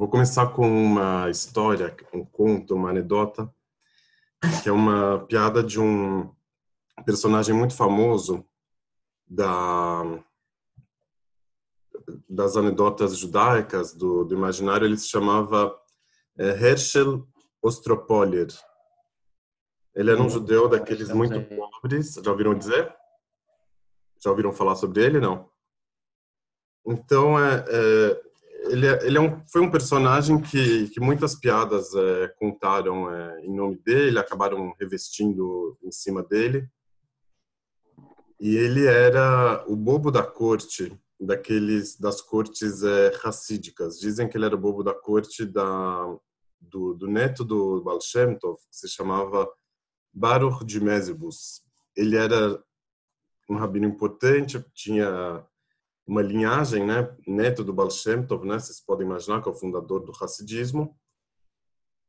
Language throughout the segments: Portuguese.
Vou começar com uma história, um conto, uma anedota, que é uma piada de um personagem muito famoso da das anedotas judaicas do, do imaginário. Ele se chamava é, Herschel Ostropolier. Ele era um judeu daqueles muito pobres. Já ouviram dizer? Já ouviram falar sobre ele? Não. Então, é, é ele, é, ele é um, foi um personagem que, que muitas piadas é, contaram é, em nome dele, acabaram revestindo em cima dele. E ele era o bobo da corte, daqueles das cortes é, racídicas. Dizem que ele era o bobo da corte da, do, do neto do Baal Shem Tov, que se chamava Baruch de Mesibus. Ele era um rabino importante, tinha uma linhagem, né, neto do Baal Shem Tov, né, vocês podem imaginar que é o fundador do Hassidismo.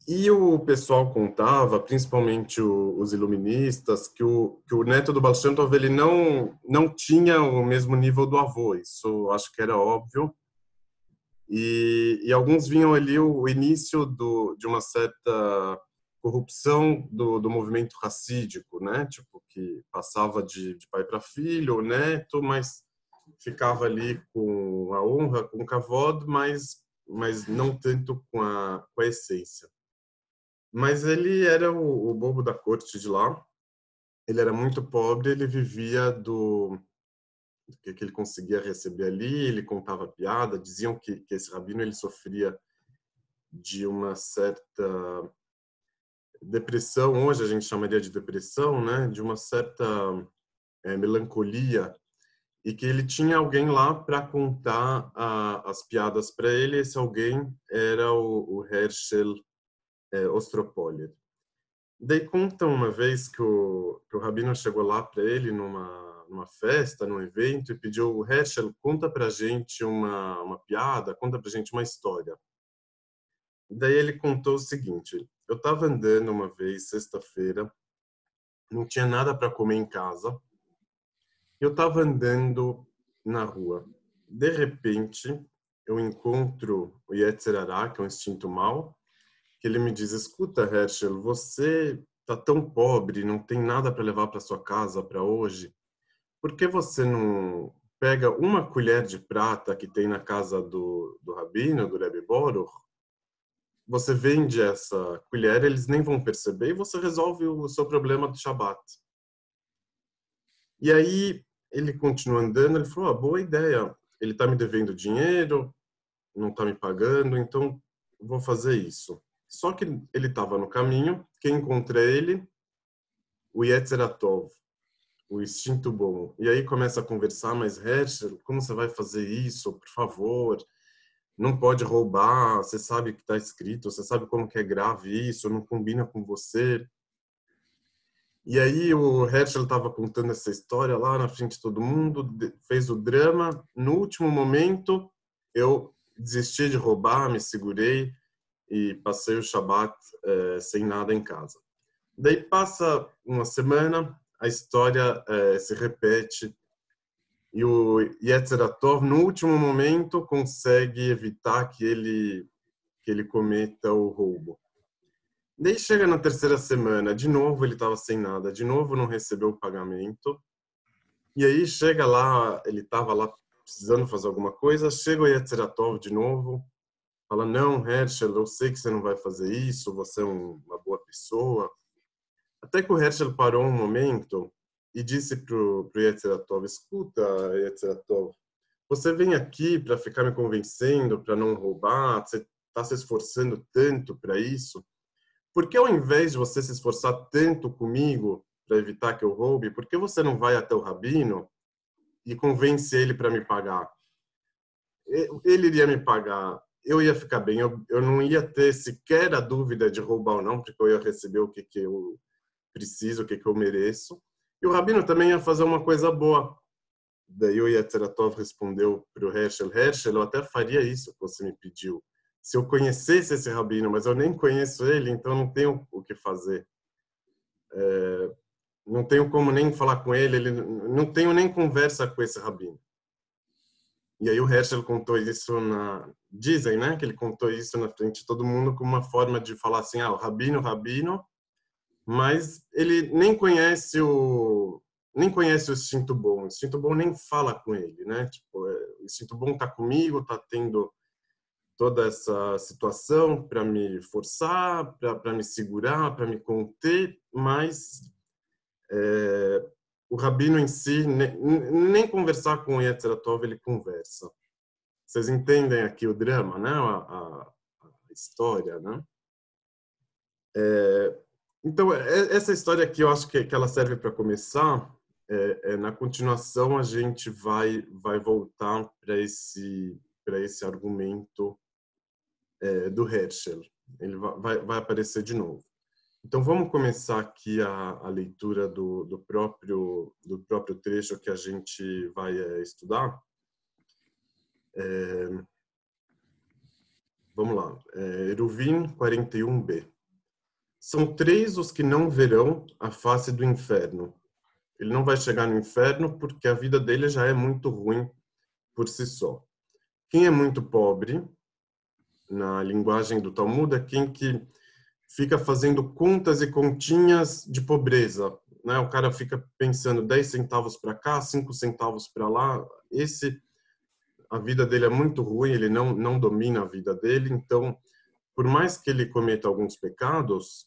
E o pessoal contava, principalmente o, os iluministas, que o, que o neto do Baal Shem Tov, ele não, não tinha o mesmo nível do avô, isso acho que era óbvio. E, e alguns vinham ali o, o início do, de uma certa corrupção do, do movimento racídico, né? Tipo, que passava de, de pai para filho, neto, mas ficava ali com a honra, com o kavod, mas, mas não tanto com a, com a essência. Mas ele era o, o bobo da corte de lá, ele era muito pobre, ele vivia do, do que, que ele conseguia receber ali, ele contava piada, diziam que, que esse rabino ele sofria de uma certa depressão, hoje a gente chamaria de depressão, né, de uma certa é, melancolia e que ele tinha alguém lá para contar a, as piadas para ele. Esse alguém era o, o Herschel é. Daí conta uma vez que o, que o Rabino chegou lá para ele numa, numa festa, num evento, e pediu, o Herschel, conta para gente uma, uma piada, conta para gente uma história. Daí ele contou o seguinte, eu estava andando uma vez, sexta-feira, não tinha nada para comer em casa, eu estava andando na rua. De repente, eu encontro o Yetzirará, que é um instinto mau, que ele me diz: Escuta, Herschel, você está tão pobre, não tem nada para levar para sua casa para hoje. Por que você não pega uma colher de prata que tem na casa do, do Rabino, do Rebbe Boruch, você vende essa colher, eles nem vão perceber e você resolve o seu problema do Shabat. E aí ele continua andando, ele falou, ah, boa ideia, ele está me devendo dinheiro, não está me pagando, então vou fazer isso. Só que ele estava no caminho, quem encontra ele? O Yetzeratov, o instinto bom. E aí começa a conversar, mas Herschel, como você vai fazer isso? Por favor, não pode roubar, você sabe que está escrito, você sabe como que é grave isso, não combina com você. E aí o Herschel estava contando essa história lá na frente de todo mundo, fez o drama. No último momento, eu desisti de roubar, me segurei e passei o Shabat é, sem nada em casa. Daí passa uma semana, a história é, se repete e o Yetzeratov, no último momento, consegue evitar que ele que ele cometa o roubo. Daí chega na terceira semana, de novo ele estava sem nada, de novo não recebeu o pagamento. E aí chega lá, ele estava lá precisando fazer alguma coisa, chega o Yetzeratov de novo, fala, não, Herschel, eu sei que você não vai fazer isso, você é uma boa pessoa. Até que o Herschel parou um momento e disse pro, pro Yetzeratov, escuta, Yetzeratov, você vem aqui para ficar me convencendo, para não roubar, você está se esforçando tanto para isso, por que ao invés de você se esforçar tanto comigo para evitar que eu roube, por que você não vai até o rabino e convence ele para me pagar? Ele iria me pagar, eu ia ficar bem, eu, eu não ia ter sequer a dúvida de roubar ou não, porque eu ia receber o que, que eu preciso, o que, que eu mereço. E o rabino também ia fazer uma coisa boa. Daí o Yetzeratov respondeu para o Herschel, Herschel, eu até faria isso que você me pediu, se eu conhecesse esse rabino, mas eu nem conheço ele, então não tenho o que fazer. É, não tenho como nem falar com ele, ele, não tenho nem conversa com esse rabino. E aí o Herschel contou isso na dizem, né, que ele contou isso na frente de todo mundo como uma forma de falar assim, ah, o rabino, rabino, mas ele nem conhece o nem conhece o instinto bom. O instinto bom nem fala com ele, né? Tipo, é, o instinto bom tá comigo, tá tendo toda essa situação para me forçar, para me segurar, para me conter, mas é, o rabino em si, nem, nem conversar com o Yetzeratov ele conversa. Vocês entendem aqui o drama, né? A, a, a história, né? É, então, é, essa história aqui eu acho que, que ela serve para começar. É, é, na continuação, a gente vai, vai voltar para esse, esse argumento é, do Herschel. Ele vai, vai aparecer de novo. Então vamos começar aqui a, a leitura do, do, próprio do próprio trecho que a gente vai é, estudar. É, vamos lá, é, Eruvin 41b. São três os que não verão a face do inferno. Ele não vai chegar no inferno porque a vida dele já é muito ruim por si só. Quem é muito pobre, na linguagem do Talmud, é quem que fica fazendo contas e continhas de pobreza. Né? O cara fica pensando 10 centavos para cá, 5 centavos para lá. Esse a vida dele é muito ruim, ele não não domina a vida dele, então por mais que ele cometa alguns pecados,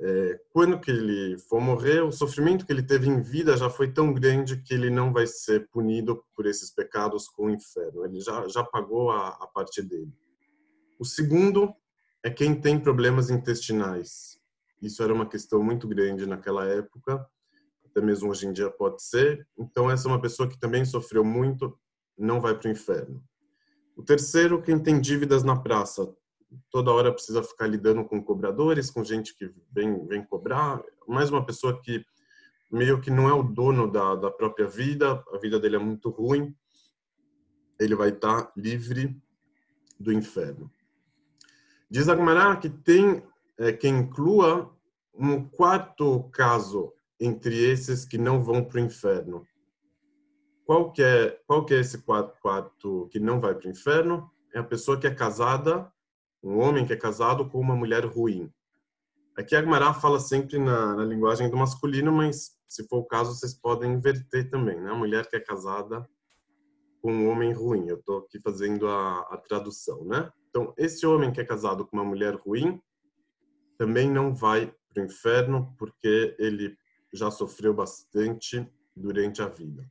é, quando que ele for morrer, o sofrimento que ele teve em vida já foi tão grande que ele não vai ser punido por esses pecados com o inferno. Ele já já pagou a, a parte dele. O segundo é quem tem problemas intestinais. Isso era uma questão muito grande naquela época, até mesmo hoje em dia pode ser. Então, essa é uma pessoa que também sofreu muito, não vai para o inferno. O terceiro, quem tem dívidas na praça. Toda hora precisa ficar lidando com cobradores, com gente que vem, vem cobrar. Mais uma pessoa que meio que não é o dono da, da própria vida, a vida dele é muito ruim. Ele vai estar livre do inferno. Diz Agmará que tem é, que inclua um quarto caso entre esses que não vão para o inferno. Qual que é qual que é esse quarto, quarto que não vai para o inferno? É a pessoa que é casada, um homem que é casado com uma mulher ruim. Aqui Agmará fala sempre na, na, linguagem do masculino, mas se for o caso vocês podem inverter também, né? A mulher que é casada com um homem ruim. Eu estou aqui fazendo a, a tradução, né? Então, esse homem que é casado com uma mulher ruim também não vai para o inferno porque ele já sofreu bastante durante a vida.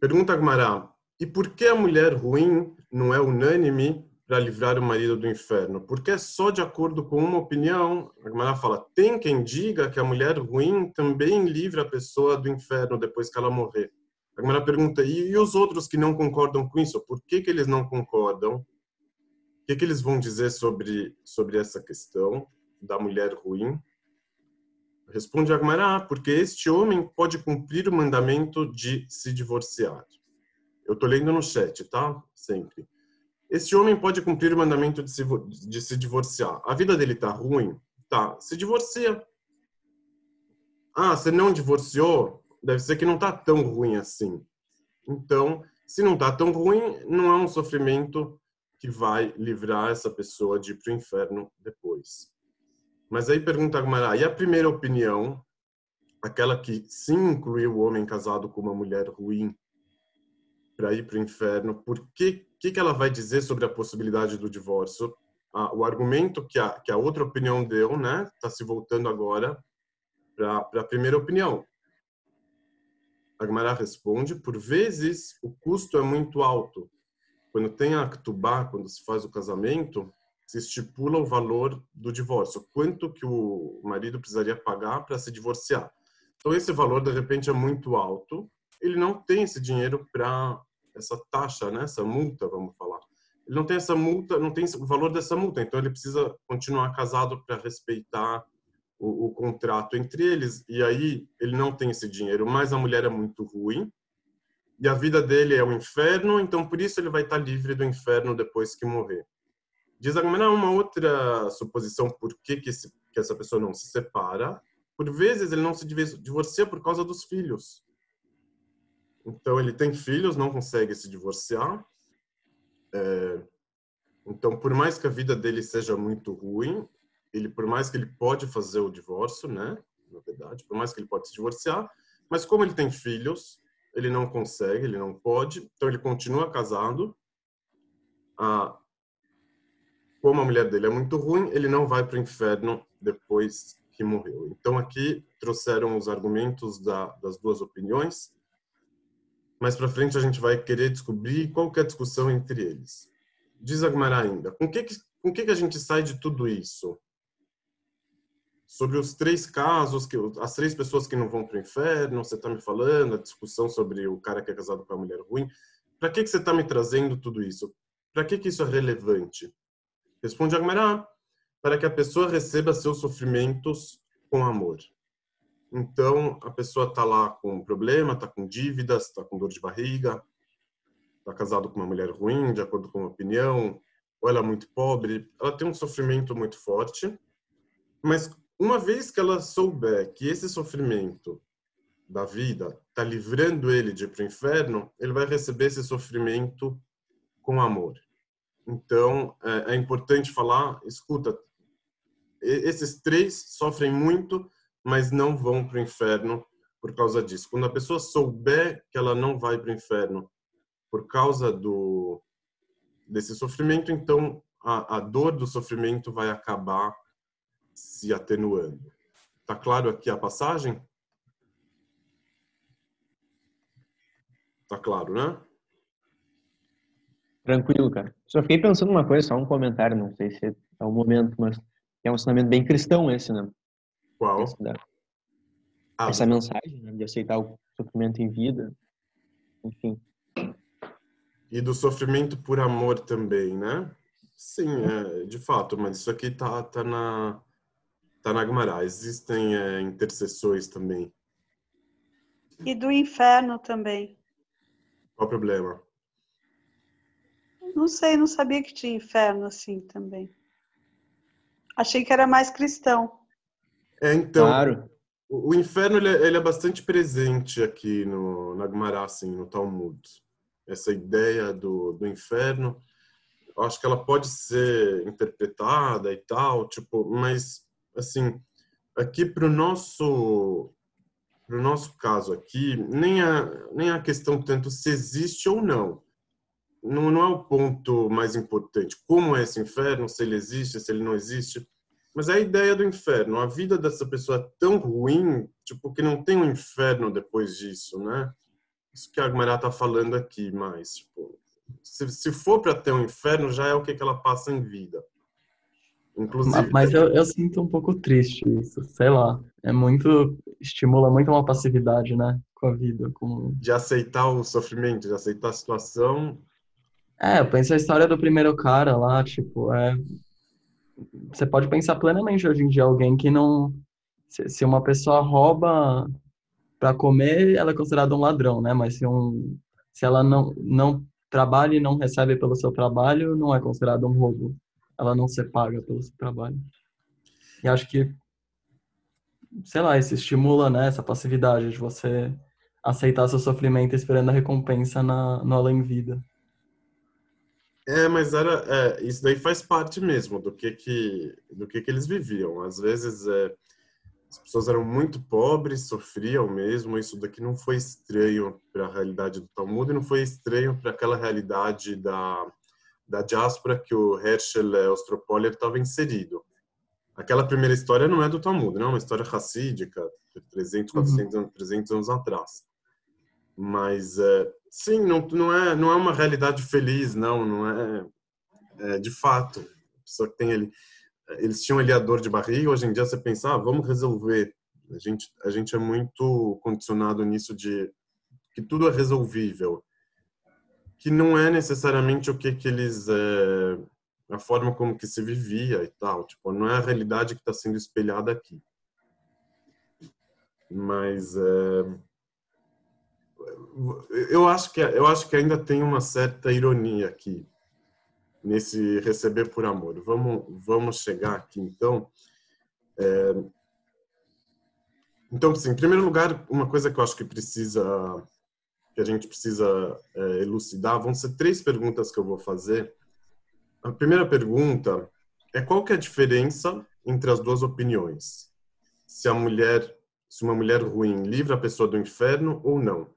Pergunta Agmará, e por que a mulher ruim não é unânime para livrar o marido do inferno? Porque é só de acordo com uma opinião. Agmará fala, tem quem diga que a mulher ruim também livra a pessoa do inferno depois que ela morrer. A Gemara pergunta, e, e, os outros que não concordam com isso? Por que, que eles não concordam? O que, que eles vão dizer sobre, sobre essa questão da mulher ruim? Responde a Gemara, ah, porque este homem pode cumprir o mandamento de se divorciar. Eu estou lendo no chat, tá? Sempre. Este homem pode cumprir o mandamento de se, de se divorciar. A vida dele tá ruim? Tá. Se divorcia. Ah, você não divorciou? Deve ser que não está tão ruim assim. Então, se não está tão ruim, não é um sofrimento que vai livrar essa pessoa de ir para o inferno depois. Mas aí pergunta a Gmará, e a primeira opinião, aquela que sim incluiu o homem casado com uma mulher ruim para ir para o inferno, por que, que, que ela vai dizer sobre a possibilidade do divórcio? Ah, o argumento que a, que a outra opinião deu, né, está se voltando agora para a primeira opinião. Agmará responde, por vezes o custo é muito alto. Quando tem a Ktubá, quando se faz o casamento, se estipula o valor do divórcio, quanto que o marido precisaria pagar para se divorciar. Então esse valor de repente é muito alto, ele não tem esse dinheiro para essa taxa, né, essa multa, vamos falar. Ele não tem essa multa, não tem o valor dessa multa, então ele precisa continuar casado para respeitar o, o, contrato entre eles e aí ele não tem esse dinheiro, mas a mulher é muito ruim e a vida dele é o um inferno, então por isso ele vai estar livre do inferno depois que morrer. Diz Agmará uma outra suposição por que, que, esse, que essa pessoa não se separa. Por vezes ele não se divorcia por causa dos filhos. Então ele tem filhos, não consegue se divorciar. É, então, por mais que a vida dele seja muito ruim, ele, por mais que ele pode fazer o divórcio, né? Na verdade, por mais que ele pode se divorciar, mas como ele tem filhos, ele não consegue, ele não pode, então ele continua casado. Ah, como a mulher dele é muito ruim, ele não vai para o inferno depois que morreu. Então aqui trouxeram os argumentos da, das duas opiniões. Mais para frente a gente vai querer descobrir qual que é a discussão entre eles. Diz Agmará ainda, com que, com que, que a gente sai de tudo isso? Sobre os três casos, que as três pessoas que não vão para o inferno, você está me falando, a discussão sobre o cara que é casado com a mulher ruim. Para que, que você está me trazendo tudo isso? Para que, que isso é relevante? Responde Agmará, para que a pessoa receba seus sofrimentos com amor. Então, a pessoa está lá com um problema, está com dívidas, está com dor de barriga, está casado com uma mulher ruim, de acordo com a opinião, ou ela é muito pobre, ela tem um sofrimento muito forte, mas uma vez que ela souber que esse sofrimento da vida está livrando ele de ir para o inferno, ele vai receber esse sofrimento com amor. Então, é, é importante falar, escuta, esses três sofrem muito, mas não vão para o inferno por causa disso. Quando a pessoa souber que ela não vai para o inferno por causa do desse sofrimento, então a, a dor do sofrimento vai acabar se atenuando. Tá claro aqui a passagem? Tá claro, né? Tranquilo, cara. Só fiquei pensando uma coisa, só um comentário, não sei se é o momento, mas é um ensinamento bem cristão esse, né? Qual? Da, ah, essa mensagem né? de aceitar o sofrimento em vida, enfim e do sofrimento por amor também, né? Sim, é, de fato, mas isso aqui tá, tá na tá na Gemara. Existem é, intercessões também. E do inferno também. Qual o problema? Não sei, não sabia que tinha inferno assim também. Achei que era mais cristão. É, então. Claro. O, o inferno ele é, ele é, bastante presente aqui no, na Gemara, assim, no Talmud essa ideia do, do inferno, acho que ela pode ser interpretada e tal, tipo, mas assim, aqui para o nosso pro nosso caso aqui, nem a nem a questão tanto se existe ou não. Não, não é o ponto mais importante. Como é esse inferno, se ele existe, se ele não existe. Mas é a ideia do inferno. A vida dessa pessoa é tão ruim, tipo, que não tem um inferno depois disso, né? isso que a Agmará está falando aqui, mas tipo, se, se for para ter um inferno, já é o que, que ela passa em vida. Inclusive. Mas eu, eu, sinto um pouco triste isso, sei lá. É muito. estimula muito uma passividade, né? Com a vida. Com... De aceitar o sofrimento, de aceitar a situação. É, eu penso a história do primeiro cara lá, tipo, é. Você pode pensar plenamente hoje em dia alguém que não. Se, se uma pessoa rouba para comer, ela é considerada um ladrão, né? Mas se, um, se ela não, não trabalha e não recebe pelo seu trabalho, não é considerado um roubo. Ela não se paga pelo seu trabalho. E acho que, sei lá, isso estimula né, essa passividade de você aceitar seu sofrimento esperando a recompensa na, no além-vida. É, mas era, é, isso daí faz parte mesmo do que que, do que que eles viviam. Às vezes, é, as pessoas eram muito pobres, sofriam mesmo. Isso daqui não foi estranho para a realidade do Talmud e não foi estranho para aquela realidade da, da diáspora que o Herschel Ostropoller estava inserido. Aquela primeira história não é do Talmud, não é uma história racídica, de 300, 400, uhum. 300 anos atrás. Mas, é, sim, não, não, é, não é uma realidade feliz, não, não é, é de fato. A pessoa que tem ali eles tinham ali a dor de barriga, hoje em dia você pensa, ah, vamos resolver. A gente, a gente é muito condicionado nisso de que tudo é resolvível. Que não é necessariamente o que, que eles... É, a forma como que se vivia e tal. Tipo, não é a realidade que está sendo espelhada aqui. Mas... É, eu acho que eu acho que ainda tem uma certa ironia aqui nesse receber por amor. Vamos, vamos chegar aqui então. É... Então, assim, em primeiro lugar, uma coisa que eu acho que precisa que a gente precisa é, elucidar. Vão ser três perguntas que eu vou fazer. A primeira pergunta é qual que é a diferença entre as duas opiniões? Se a mulher, se uma mulher ruim livra a pessoa do inferno ou não?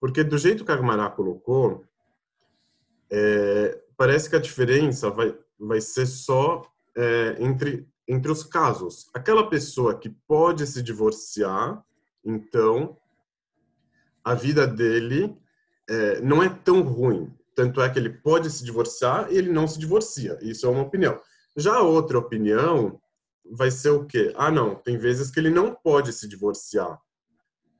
Porque do jeito que a Agmará colocou, é, parece que a diferença vai, vai ser só é, entre, entre os casos. Aquela pessoa que pode se divorciar, então a vida dele é, não é tão ruim. Tanto é que ele pode se divorciar e ele não se divorcia. Isso é uma opinião. Já a outra opinião vai ser o quê? Ah, não, tem vezes que ele não pode se divorciar.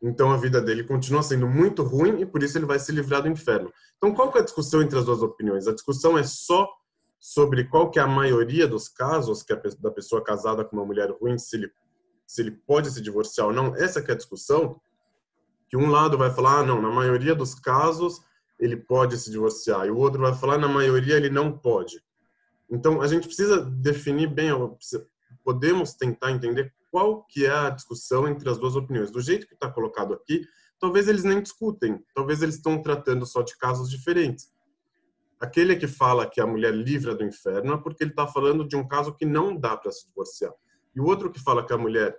Então a vida dele continua sendo muito ruim e por isso ele vai se livrar do inferno. Então qual que é a discussão entre as duas opiniões? A discussão é só sobre qual que é a maioria dos casos que a, da pessoa casada com uma mulher ruim, se ele, se ele pode se divorciar ou não. Essa que é a discussão. Que um lado vai falar, ah, não, na maioria dos casos ele pode se divorciar, e o outro vai falar, na maioria ele não pode. Então a gente precisa definir bem, podemos tentar entender qual que é a discussão entre as duas opiniões. Do jeito que está colocado aqui, talvez eles nem discutem, talvez eles estão tratando só de casos diferentes. Aquele que fala que a mulher livra do inferno é porque ele está falando de um caso que não dá para se divorciar. E o outro que fala que a mulher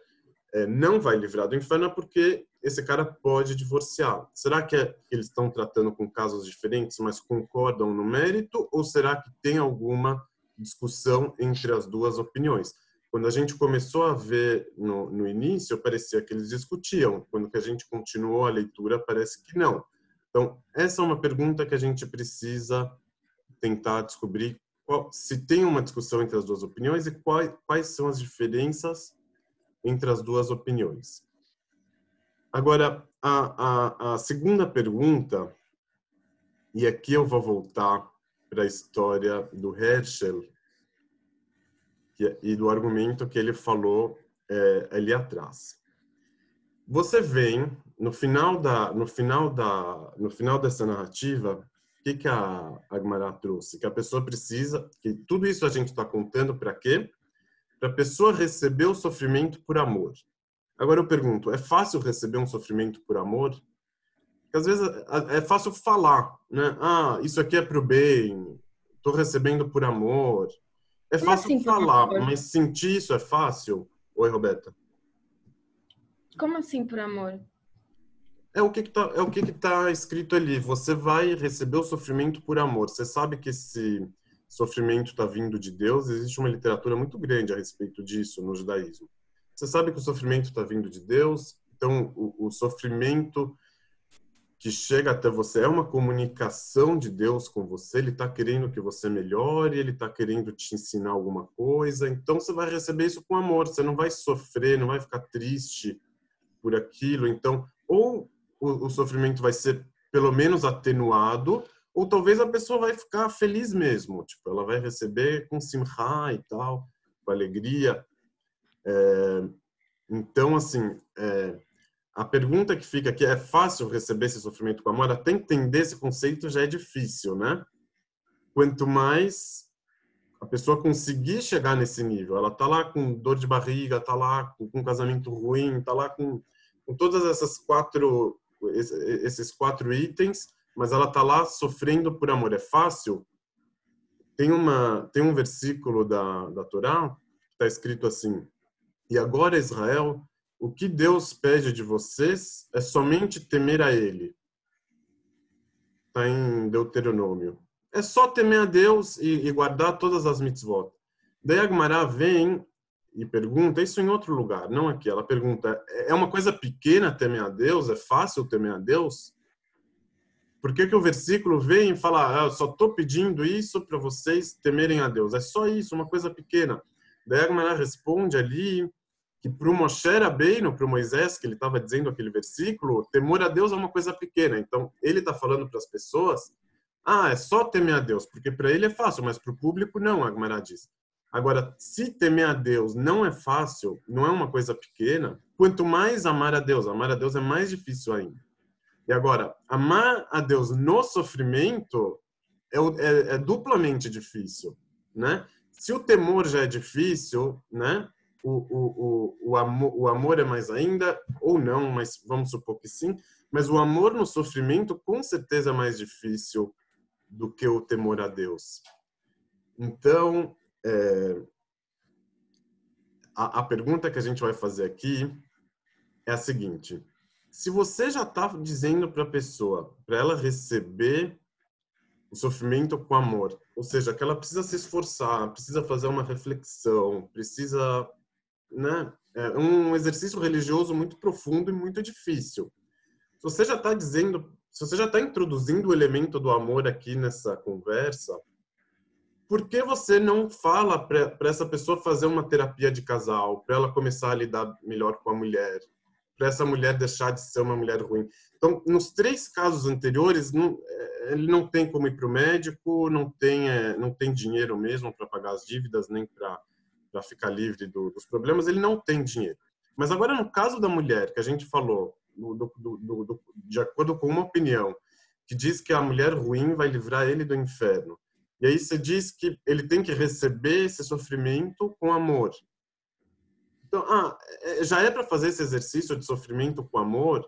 não vai livrar do inferno é porque esse cara pode divorciar. Será que é, eles estão tratando com casos diferentes, mas concordam no mérito? Ou será que tem alguma discussão entre as duas opiniões? Quando a gente começou a ver no, no início, parecia que eles discutiam. Quando que a gente continuou a leitura, parece que não. Então, essa é uma pergunta que a gente precisa tentar descobrir qual, se tem uma discussão entre as duas opiniões e quais, quais são as diferenças entre as duas opiniões. Agora, a, a, a segunda pergunta, e aqui eu vou voltar para a história do Herschel que, e do argumento que ele falou é, ali atrás. Você vem no final da no final da no final dessa narrativa que, que a Agmará trouxe? Que a pessoa precisa, que tudo isso a gente está contando para quê? Para a pessoa receber o sofrimento por amor. Agora eu pergunto, é fácil receber um sofrimento por amor? Porque às vezes é, é fácil falar, né? Ah, isso aqui é para o bem, estou recebendo por amor. É fácil assim, falar, mas sentir isso é fácil? Oi, Roberta. Como assim por amor? É o que está é o que está escrito ali. Você vai receber o sofrimento por amor. Você sabe que esse sofrimento está vindo de Deus. Existe uma literatura muito grande a respeito disso no judaísmo. Você sabe que o sofrimento está vindo de Deus. Então, o, o sofrimento que chega até você é uma comunicação de Deus com você. Ele está querendo que você melhore. Ele está querendo te ensinar alguma coisa. Então, você vai receber isso com amor. Você não vai sofrer, não vai ficar triste por aquilo. Então, ou o, o sofrimento vai ser pelo menos atenuado, ou talvez a pessoa vai ficar feliz mesmo, tipo, ela vai receber com simcha e tal, com alegria. É, então, assim, é, a pergunta que fica aqui é fácil receber esse sofrimento com amor? Até entender esse conceito já é difícil, né? Quanto mais a pessoa conseguir chegar nesse nível, ela tá lá com dor de barriga, tá lá com, com casamento ruim, tá lá com, com todas essas quatro esses quatro itens, mas ela está lá sofrendo por amor. É fácil? Tem, uma, tem um versículo da, da Torá que está escrito assim: E agora, Israel, o que Deus pede de vocês é somente temer a Ele. Está em Deuteronômio. É só temer a Deus e, e guardar todas as mitzvot. Daí Agmará vem e pergunta isso em outro lugar, não aqui. Ela pergunta: é uma coisa pequena temer a Deus? É fácil temer a Deus? Por que, que o versículo vem e fala: ah, eu só estou pedindo isso para vocês temerem a Deus? É só isso, uma coisa pequena. Daí a responde ali que para o Moshe Rabbeinu, para o Moisés, que ele estava dizendo aquele versículo, temor a Deus é uma coisa pequena. Então, ele está falando para as pessoas, ah, é só temer a Deus, porque para ele é fácil, mas para o público não, a Gemara diz. Agora, se temer a Deus não é fácil, não é uma coisa pequena, quanto mais amar a Deus, amar a Deus é mais difícil ainda. E agora, amar a Deus no sofrimento é, é, é duplamente difícil, né? Se o temor já é difícil, né? o, o, o, o, amor, o amor é mais ainda, ou não, mas vamos supor que sim. Mas o amor no sofrimento, com certeza, é mais difícil do que o temor a Deus. Então, é, a, a pergunta que a gente vai fazer aqui é a seguinte: se você já está dizendo para a pessoa, para ela receber o sofrimento com amor, ou seja, que ela precisa se esforçar, precisa fazer uma reflexão, precisa, né, é um exercício religioso muito profundo e muito difícil. Se você já está dizendo, se você já está introduzindo o elemento do amor aqui nessa conversa, por que você não fala para essa pessoa fazer uma terapia de casal, para ela começar a lidar melhor com a mulher, para essa mulher deixar de ser uma mulher ruim? Então, nos três casos anteriores, não, é, ele não tem como ir para o médico, não tem, é, não tem dinheiro mesmo para pagar as dívidas, nem para ficar livre do, dos problemas, ele não tem dinheiro. Mas agora, no caso da mulher, que a gente falou, do, do, de acordo com uma opinião, que diz que a mulher ruim vai livrar ele do inferno. E aí você diz que ele tem que receber esse sofrimento com amor. Então, ah, é, já é para fazer esse exercício de sofrimento com amor?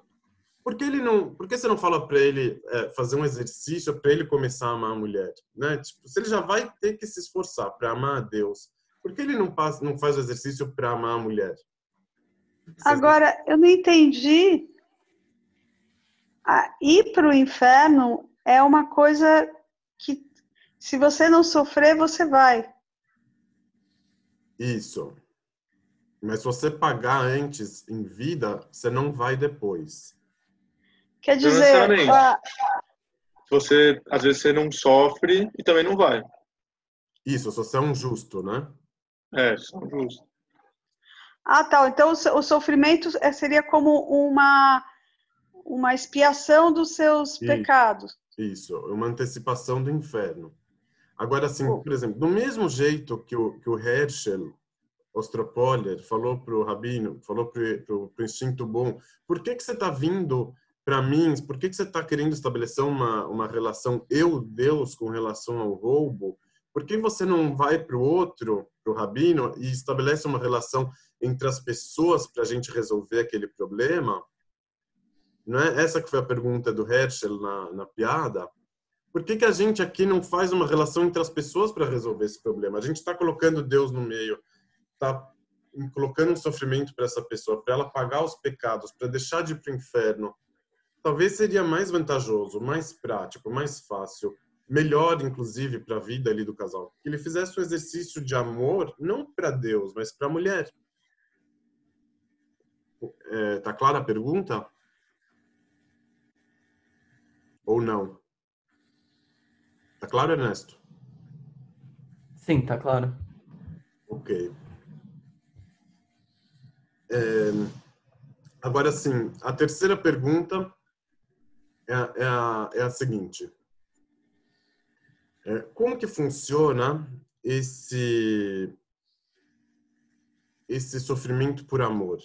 Por que ele não? Por que você não fala para ele é, fazer um exercício para ele começar a amar a mulher, né? Tipo, se ele já vai ter que se esforçar para amar a Deus, por que ele não passa, não faz o exercício para amar a mulher? Agora, eu não entendi. Ah, ir para o inferno é uma coisa que se você não sofrer, você vai. Isso. Mas se você pagar antes em vida, você não vai depois. Quer dizer, a... você às vezes você não sofre e também não vai. Isso, se você é um justo, né? É, se é um justo. Ah, tá. Então o sofrimento é, seria como uma uma expiação dos seus Isso. pecados. Isso, uma antecipação do inferno. Agora, assim, por exemplo, do mesmo jeito que o, que o Herschel Ostropoller falou para o Rabino, falou para o instinto bom, por que, que você está vindo para mim, por que, que você está querendo estabelecer uma, uma relação eu-Deus com relação ao roubo? Por que você não vai para o outro, para o Rabino, e estabelece uma relação entre as pessoas para a gente resolver aquele problema? Não é essa que foi a pergunta do Herschel na, na piada? Por que, que a gente aqui não faz uma relação entre as pessoas para resolver esse problema? A gente está colocando Deus no meio, está colocando um sofrimento para essa pessoa, para ela pagar os pecados, para deixar de ir para o inferno. Talvez seria mais vantajoso, mais prático, mais fácil, melhor, inclusive, para a vida ali do casal. Que ele fizesse um exercício de amor, não para Deus, mas para a mulher. É, tá clara a pergunta? Ou não? Tá claro, Ernesto? Sim, tá claro. Ok. É, agora, sim, a terceira pergunta é, é, a, é a seguinte. É, como que funciona esse, esse sofrimento por amor?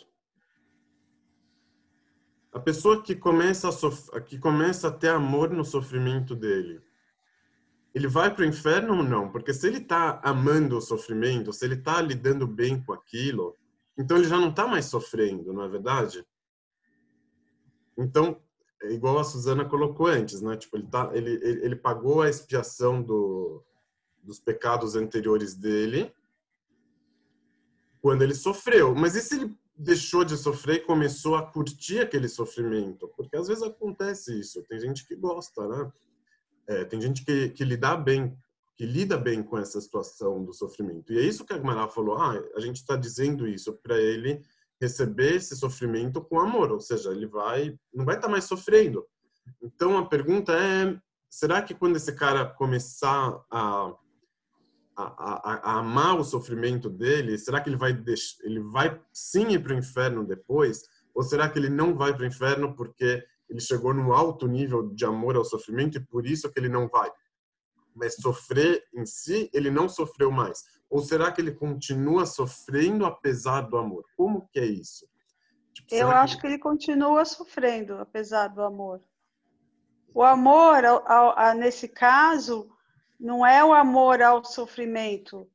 A pessoa que começa a, que começa a ter amor no sofrimento dele, ele vai para o inferno ou não? Porque se ele está amando o sofrimento, se ele está lidando bem com aquilo, então ele já não está mais sofrendo, não é verdade? Então, é igual a Suzana colocou antes, né? Tipo, ele, tá, ele, ele, ele pagou a expiação do, dos pecados anteriores dele quando ele sofreu. Mas e se ele deixou de sofrer e começou a curtir aquele sofrimento? Porque às vezes acontece isso. Tem gente que gosta, né? É, tem gente que, que lida bem que lida bem com essa situação do sofrimento. E é isso que a Gmará falou, ah, a gente está dizendo isso para ele receber esse sofrimento com amor, ou seja, ele vai não vai estar tá mais sofrendo. Então a pergunta é, será que quando esse cara começar a a, a, a amar o sofrimento dele, será que ele vai ele vai sim ir para o inferno depois? Ou será que ele não vai para o inferno porque ele chegou num alto nível de amor ao sofrimento e por isso que ele não vai. Mas sofrer em si, ele não sofreu mais. Ou será que ele continua sofrendo apesar do amor? Como que é isso? Tipo, Eu acho que... que... ele continua sofrendo apesar do amor. O amor, ao, nesse caso, não é o amor ao sofrimento,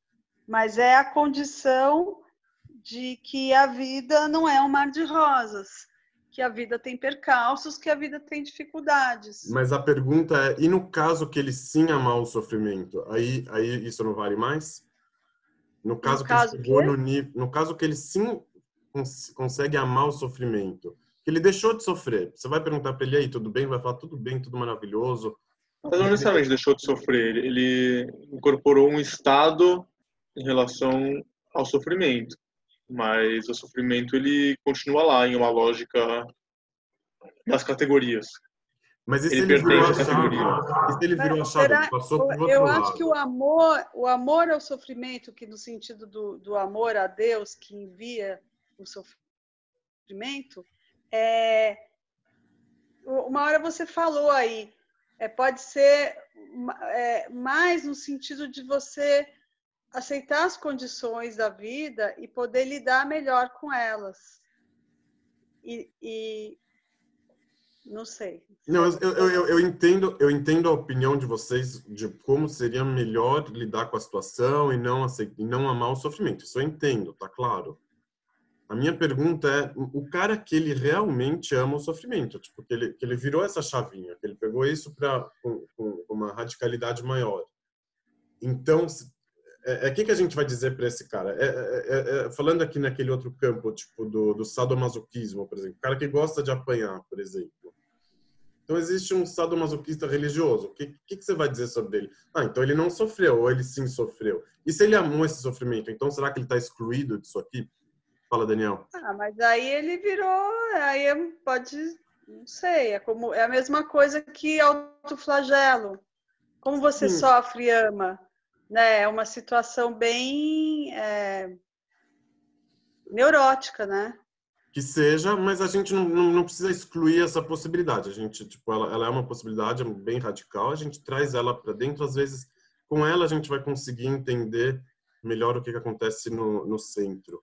mas é a condição de que a vida não é um mar de rosas, que a vida tem percalços, que a vida tem dificuldades. Mas a pergunta é, e no caso que ele sim amar o sofrimento, aí, aí isso não vale mais? No caso, No que ele caso chegou quê? no nível, no caso que ele sim cons- consegue amar o sofrimento, que ele deixou de sofrer. Você vai perguntar para ele aí, tudo bem? Vai falar tudo bem, tudo maravilhoso. Mas não necessariamente deixou de sofrer. Ele incorporou um estado em relação ao sofrimento. Mas o sofrimento ele continua lá em uma lógica das categorias. Mas e se Ele ele, virou categoria. E se ele virou a Mas chave, será- ele passou outro Eu lado? acho que o amor, o amor ao sofrimento, que no sentido do, do amor a Deus que envia o sofrimento, é uma hora você falou aí, é, pode ser é, mais no sentido de você aceitar as condições da vida e poder lidar melhor com elas. E, e não sei. Não, eu, eu, eu, entendo, eu entendo a opinião de vocês de como seria melhor lidar com a situação e não aceitar, e não amar o sofrimento. Isso eu entendo, tá claro. A minha pergunta é, o cara que ele realmente ama o sofrimento, tipo, que ele, que ele virou essa chavinha, que ele pegou isso para com, com uma radicalidade maior. Então, é, é que que a gente vai dizer para esse cara? É, é, é, é, falando aqui naquele outro campo, tipo do, do sadomasoquismo, por exemplo, o cara que gosta de apanhar, por exemplo. Então existe um sadomasoquista religioso. O que, que, que você vai dizer sobre ele? Ah, então ele não sofreu, ou ele sim sofreu. E se ele amou esse sofrimento, então será que ele está excluído disso aqui? Fala, Daniel. Ah, mas aí ele virou, aí é- pode, não sei, é como é a mesma coisa que autoflagelo. Como você Sim. sofre e ama, né? É uma situação bem é, neurótica, né? Que seja, mas a gente não, não, não precisa excluir essa possibilidade. A gente, tipo, ela, ela é uma possibilidade bem radical, a gente traz ela para dentro, às vezes, com ela a gente vai conseguir entender melhor o que, que acontece no, no centro.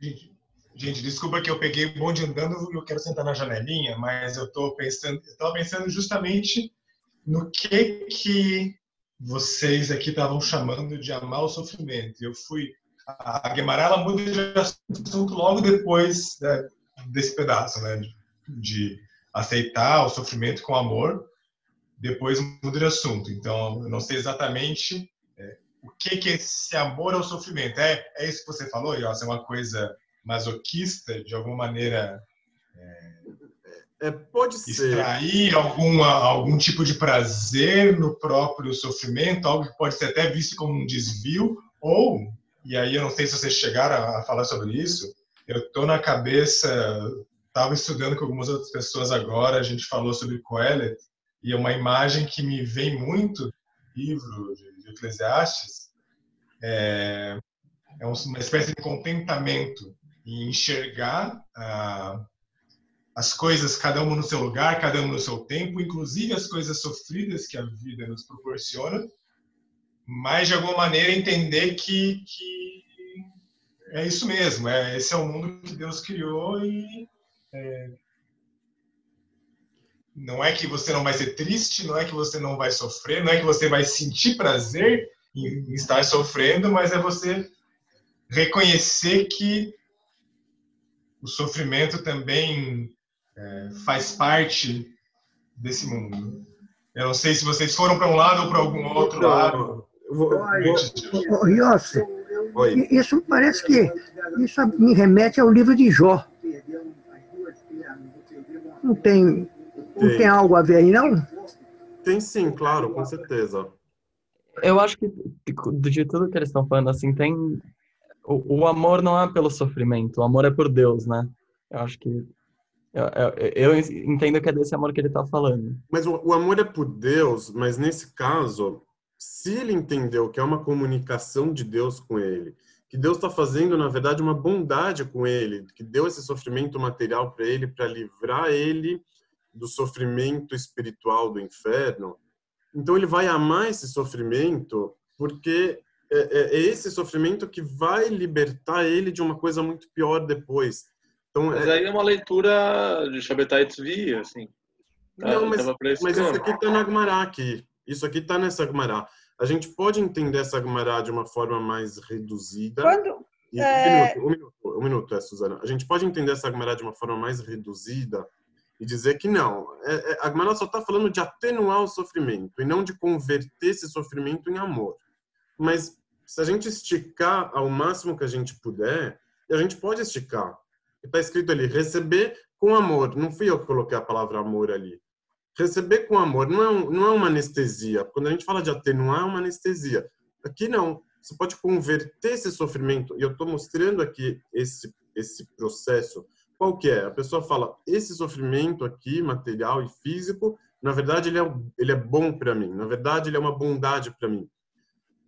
Gente, gente, desculpa que eu peguei o bonde andando e eu quero sentar na janelinha, mas eu tô pensando, eu tava pensando justamente no que que vocês aqui estavam chamando de amar o sofrimento. Eu fui a Guimarães muda de assunto logo depois né, desse pedaço, né, de, de aceitar o sofrimento com amor, depois muda de assunto. Então, eu não sei exatamente é, o que que é esse amor ao sofrimento. É, é isso que você falou, Yossi? É uma coisa masoquista, de alguma maneira É, pode ser. extrair alguma, algum tipo de prazer no próprio sofrimento, algo que pode ser até visto como um desvio, ou, e aí eu não sei se vocês chegaram a falar sobre isso, eu estou na cabeça, estava estudando com algumas outras pessoas agora, a gente falou sobre Coelet, e é uma imagem que me vem muito, livro de, de Eclesiastes, é, é uma espécie de contentamento em enxergar ah, as coisas, cada uma no seu lugar, cada uma no seu tempo, inclusive as coisas sofridas que a vida nos proporciona, mas de alguma maneira entender que, que é isso mesmo, é, esse é o mundo que Deus criou e é, não é que você não vai ser triste, não é que você não vai sofrer, não é que você vai sentir prazer em, estar sofrendo, mas é você reconhecer que o sofrimento também é, faz parte desse mundo. Eu não sei se vocês foram para um lado ou para algum outro Então, lado. eu vou- vou- Yossi, isso parece que isso me remete ao livro de Jó. Não tem, não Tem. tem algo a ver aí, não? Tem sim, claro, com certeza. Eu acho que de de tudo que eles estão falando, assim, tem. O, o amor não é pelo sofrimento, o amor é por Deus, né? Eu acho que. Eu, eu, eu entendo que é desse amor que ele tá falando. Mas o, o amor é por Deus, mas nesse caso, se ele entendeu que é uma comunicação de Deus com ele, que Deus está fazendo, na verdade, uma bondade com ele, que deu esse sofrimento material para ele, para livrar ele do sofrimento espiritual do inferno, então ele vai amar esse sofrimento porque é, é- é esse sofrimento que vai libertar ele de uma coisa muito pior depois. Então, Mas é- aí é uma leitura de Shabbatai Tzvi, assim. Tá, Não, mas, mas isso aqui está na Agmará aqui. Isso aqui está nessa Agmará. A gente pode entender essa Agmará de uma forma mais reduzida Quando, E, É. Um minuto, um minuto, um minuto, é, Suzana. A gente pode entender essa Gemara de uma forma mais reduzida e dizer que não. É, é, a Gemara só está falando de atenuar o sofrimento e não de converter esse sofrimento em amor. Mas se a gente esticar ao máximo que a gente puder, e a gente pode esticar. Está escrito ali, receber com amor. Não fui eu que coloquei a palavra amor ali. Receber com amor não é, não é uma anestesia. Quando a gente fala de atenuar, é uma anestesia. Aqui não. Você pode converter esse sofrimento. E eu estou mostrando aqui esse, esse processo. Qual que é? A pessoa fala, esse sofrimento aqui, material e físico, na verdade ele é, ele é bom para mim. Na verdade ele é uma bondade para mim.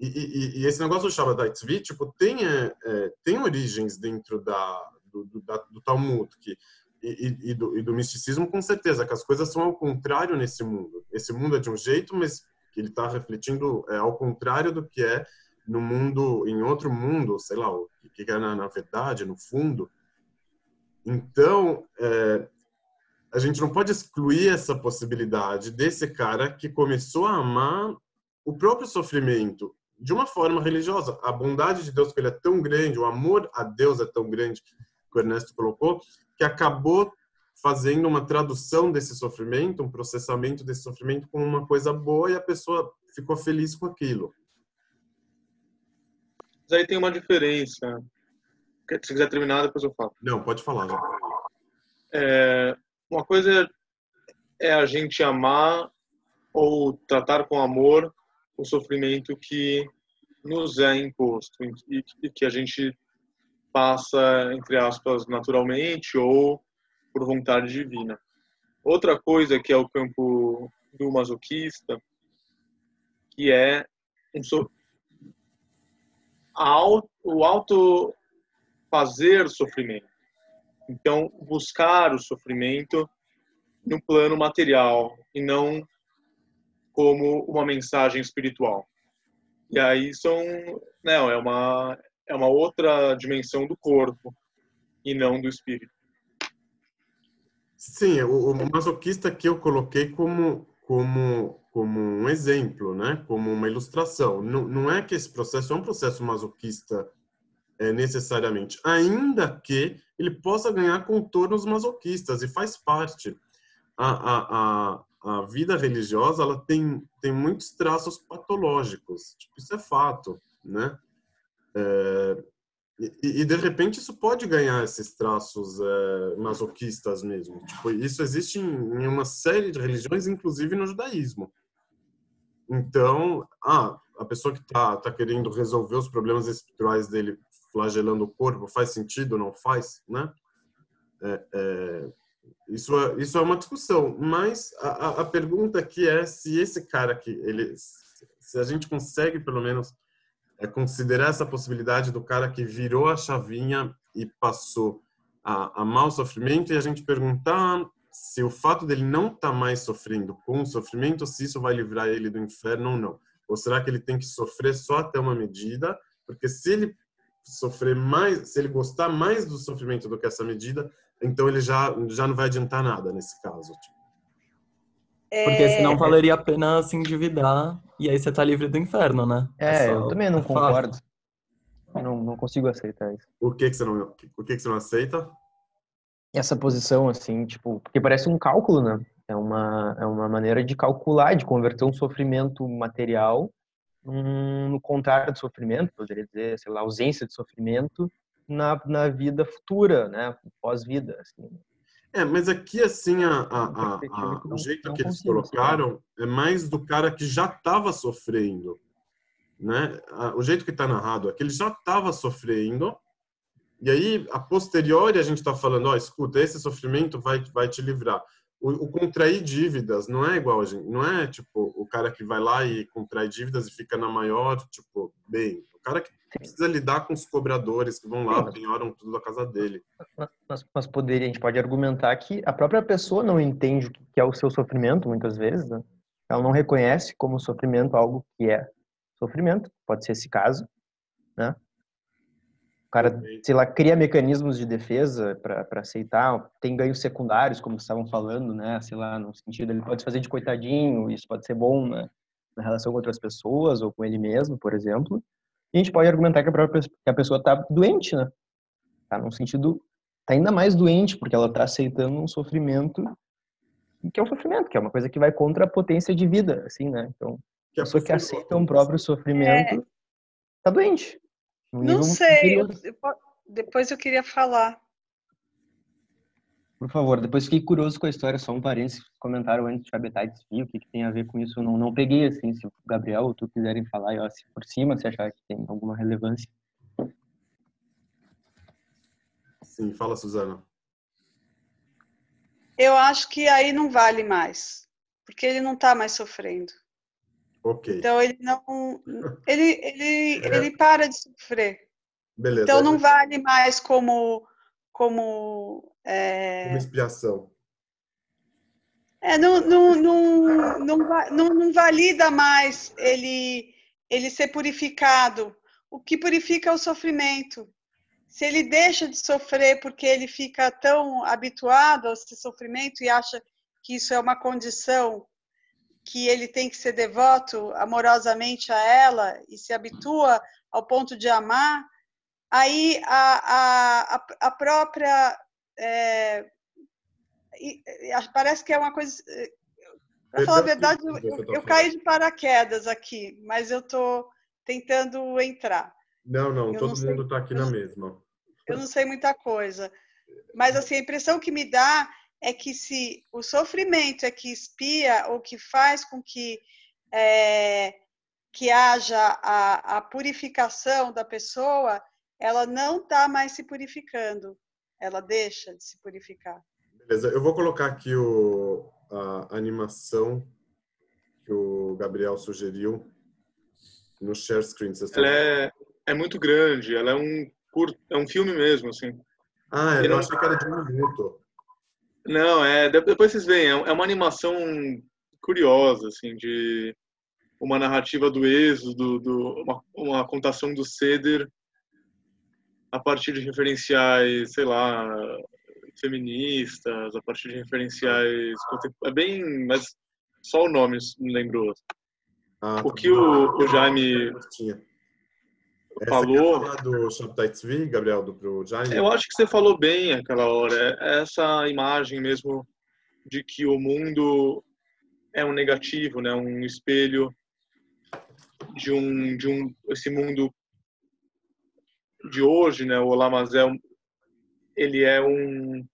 E, e- e esse negócio do Shabbat tipo, tem, é, é, tem origens dentro da, do, do, da- do Talmud que, e, e- do, e do misticismo, com certeza, que as coisas são ao contrário nesse mundo. Esse mundo é de um jeito, mas ele está refletindo é, ao contrário do que é no mundo, em outro mundo, sei lá, o que que é na, na verdade, no fundo. Então, é, a gente não pode excluir essa possibilidade desse cara que começou a amar o próprio sofrimento de uma forma religiosa. A bondade de Deus, que ele é tão grande, o amor a Deus é tão grande, que o Ernesto colocou, que acabou fazendo uma tradução desse sofrimento, um processamento desse sofrimento como uma coisa boa e a pessoa ficou feliz com aquilo. Mas aí tem uma diferença. Se quiser terminar, depois eu falo. Não, pode falar. né? É, uma coisa é a gente amar ou tratar com amor o sofrimento que nos é imposto e e que a gente passa, entre aspas, naturalmente ou por vontade divina. Outra coisa que é o campo do masoquista, que é um so- o auto fazer sofrimento. Então, buscar o sofrimento no plano material e não como uma mensagem espiritual. E aí são, não, é uma é uma outra dimensão do corpo e não do espírito. Sim, o, masoquista que eu coloquei como como como um exemplo, né? Como uma ilustração. Não, não é que esse processo é um processo masoquista é, necessariamente, ainda que ele possa ganhar contornos masoquistas e faz parte. A, a, a, a vida religiosa ela tem tem muitos traços patológicos, tipo, isso é fato, né? É, e, e, de repente isso pode ganhar esses traços é, masoquistas mesmo. Tipo, isso existe em, em uma série de religiões, inclusive no judaísmo. Então, ah, a pessoa que está tá querendo resolver os problemas espirituais dele flagelando o corpo, faz sentido não faz, né? É, é, isso, é, isso é uma discussão, mas a, a, a pergunta aqui é se esse cara aqui, ele, se a gente consegue pelo menos é considerar essa possibilidade do cara que virou a chavinha e passou a amar o sofrimento e a gente perguntar se o fato dele não estar tá mais sofrendo com o sofrimento, se isso vai livrar ele do inferno ou não. Ou será que ele tem que sofrer só até uma medida? Porque se ele sofrer mais, se ele gostar mais do sofrimento do que essa medida, então ele já já não vai adiantar nada nesse caso. Tipo. Porque senão valeria a pena se endividar e aí você tá livre do inferno, né? É, só- eu também não é concordo. Não, não consigo aceitar isso. O que que você não o que que você não aceita? Essa posição, assim, tipo, porque parece um cálculo, né? É uma, é uma maneira de calcular, de converter um sofrimento material num- no contrário do sofrimento, poderia dizer, sei lá, ausência de sofrimento na, na vida futura, né? Pós-vida, assim. É, mas aqui assim a, a- a- que o jeito que eles aceitar. colocaram é mais do cara que já estava sofrendo, né? O jeito que está narrado é que ele já estava sofrendo e aí a posteriori a gente está falando, ó, escuta, esse sofrimento vai vai te livrar. O, o contrair dívidas não é igual a gente, não é tipo o cara que vai lá e contrai dívidas e fica na maior, tipo, bem, o cara que precisa lidar com os cobradores que vão lá, Sim, penhoram tudo da casa dele. Mas, mas poderia, a gente pode argumentar que a própria pessoa não entende o que é o seu sofrimento, muitas vezes, né? Ela não reconhece como sofrimento algo que é sofrimento, pode ser esse caso, né? O cara, Perfeito. sei lá, cria mecanismos de defesa para aceitar, tem ganhos secundários, como estavam falando, né? Sei lá, no sentido, ele pode se fazer de coitadinho, isso pode ser bom, né? Na relação com outras pessoas ou com ele mesmo, por exemplo. E a gente pode argumentar que a, própria, que a pessoa está doente, né? Tá num sentido, tá ainda mais doente, porque ela está aceitando um sofrimento que é um sofrimento, que é uma coisa que vai contra a potência de vida, assim, né? Então, Que a pessoa que aceita um próprio sofrimento tá doente. Num nível Não sei. eu- depois eu queria falar. Por favor, depois fiquei curioso com a história, só um parênteses, comentaram antes de Habitats View, o que, que tem a ver com isso, eu não, não peguei, assim, se o Gabriel ou tu quiserem falar, eu, assim, por cima, se achar que tem alguma relevância. Sim, fala, Suzana. Eu acho que aí não vale mais, porque ele não está mais sofrendo. Ok, Então ele não, ele, ele, É. ele para de sofrer. beleza. Então não vale mais como, como é, Uma expiação. É, não, não, não, não, não, valida mais ele, ele ser purificado. O que purifica é o sofrimento. Se ele deixa de sofrer porque ele fica tão habituado a esse sofrimento e acha que isso é uma condição que ele tem que ser devoto amorosamente a ela e se habitua ao ponto de amar, aí a, a, a- a própria é, e- e parece que é uma coisa. Para falar a verdade, eu, eu- caí de paraquedas aqui, mas eu estou tentando entrar. Não, não, Eu todo não mundo está aqui na mesma. Eu não sei muita coisa. Mas assim, a impressão que me dá é que se o sofrimento é que espia ou que faz com que, é, que haja a, a purificação da pessoa, ela não está mais se purificando. Ela deixa de se purificar. Beleza, eu vou colocar aqui o, a animação que o Gabriel sugeriu no share screen. Vocês estão- Ela é, é muito grande, ela é um curto, é um filme mesmo, assim. Ah, eu não- achei que era de um minuto. Não, é, de- depois vocês veem, é é uma animação curiosa, assim, de uma narrativa do êxodo, do, uma, uma contação do Ceder a partir de referenciais, sei lá, feministas, a partir de referenciais... É bem... mas só o nome me lembrou. Ah, O que o, o Jaime falou- do V, Gabriel, do pro Jaime? Eu acho que você falou bem aquela hora. É Essa imagem mesmo de que o mundo é um negativo, né? Um espelho de um de um esse mundo de hoje, né? O Olamazel ele é um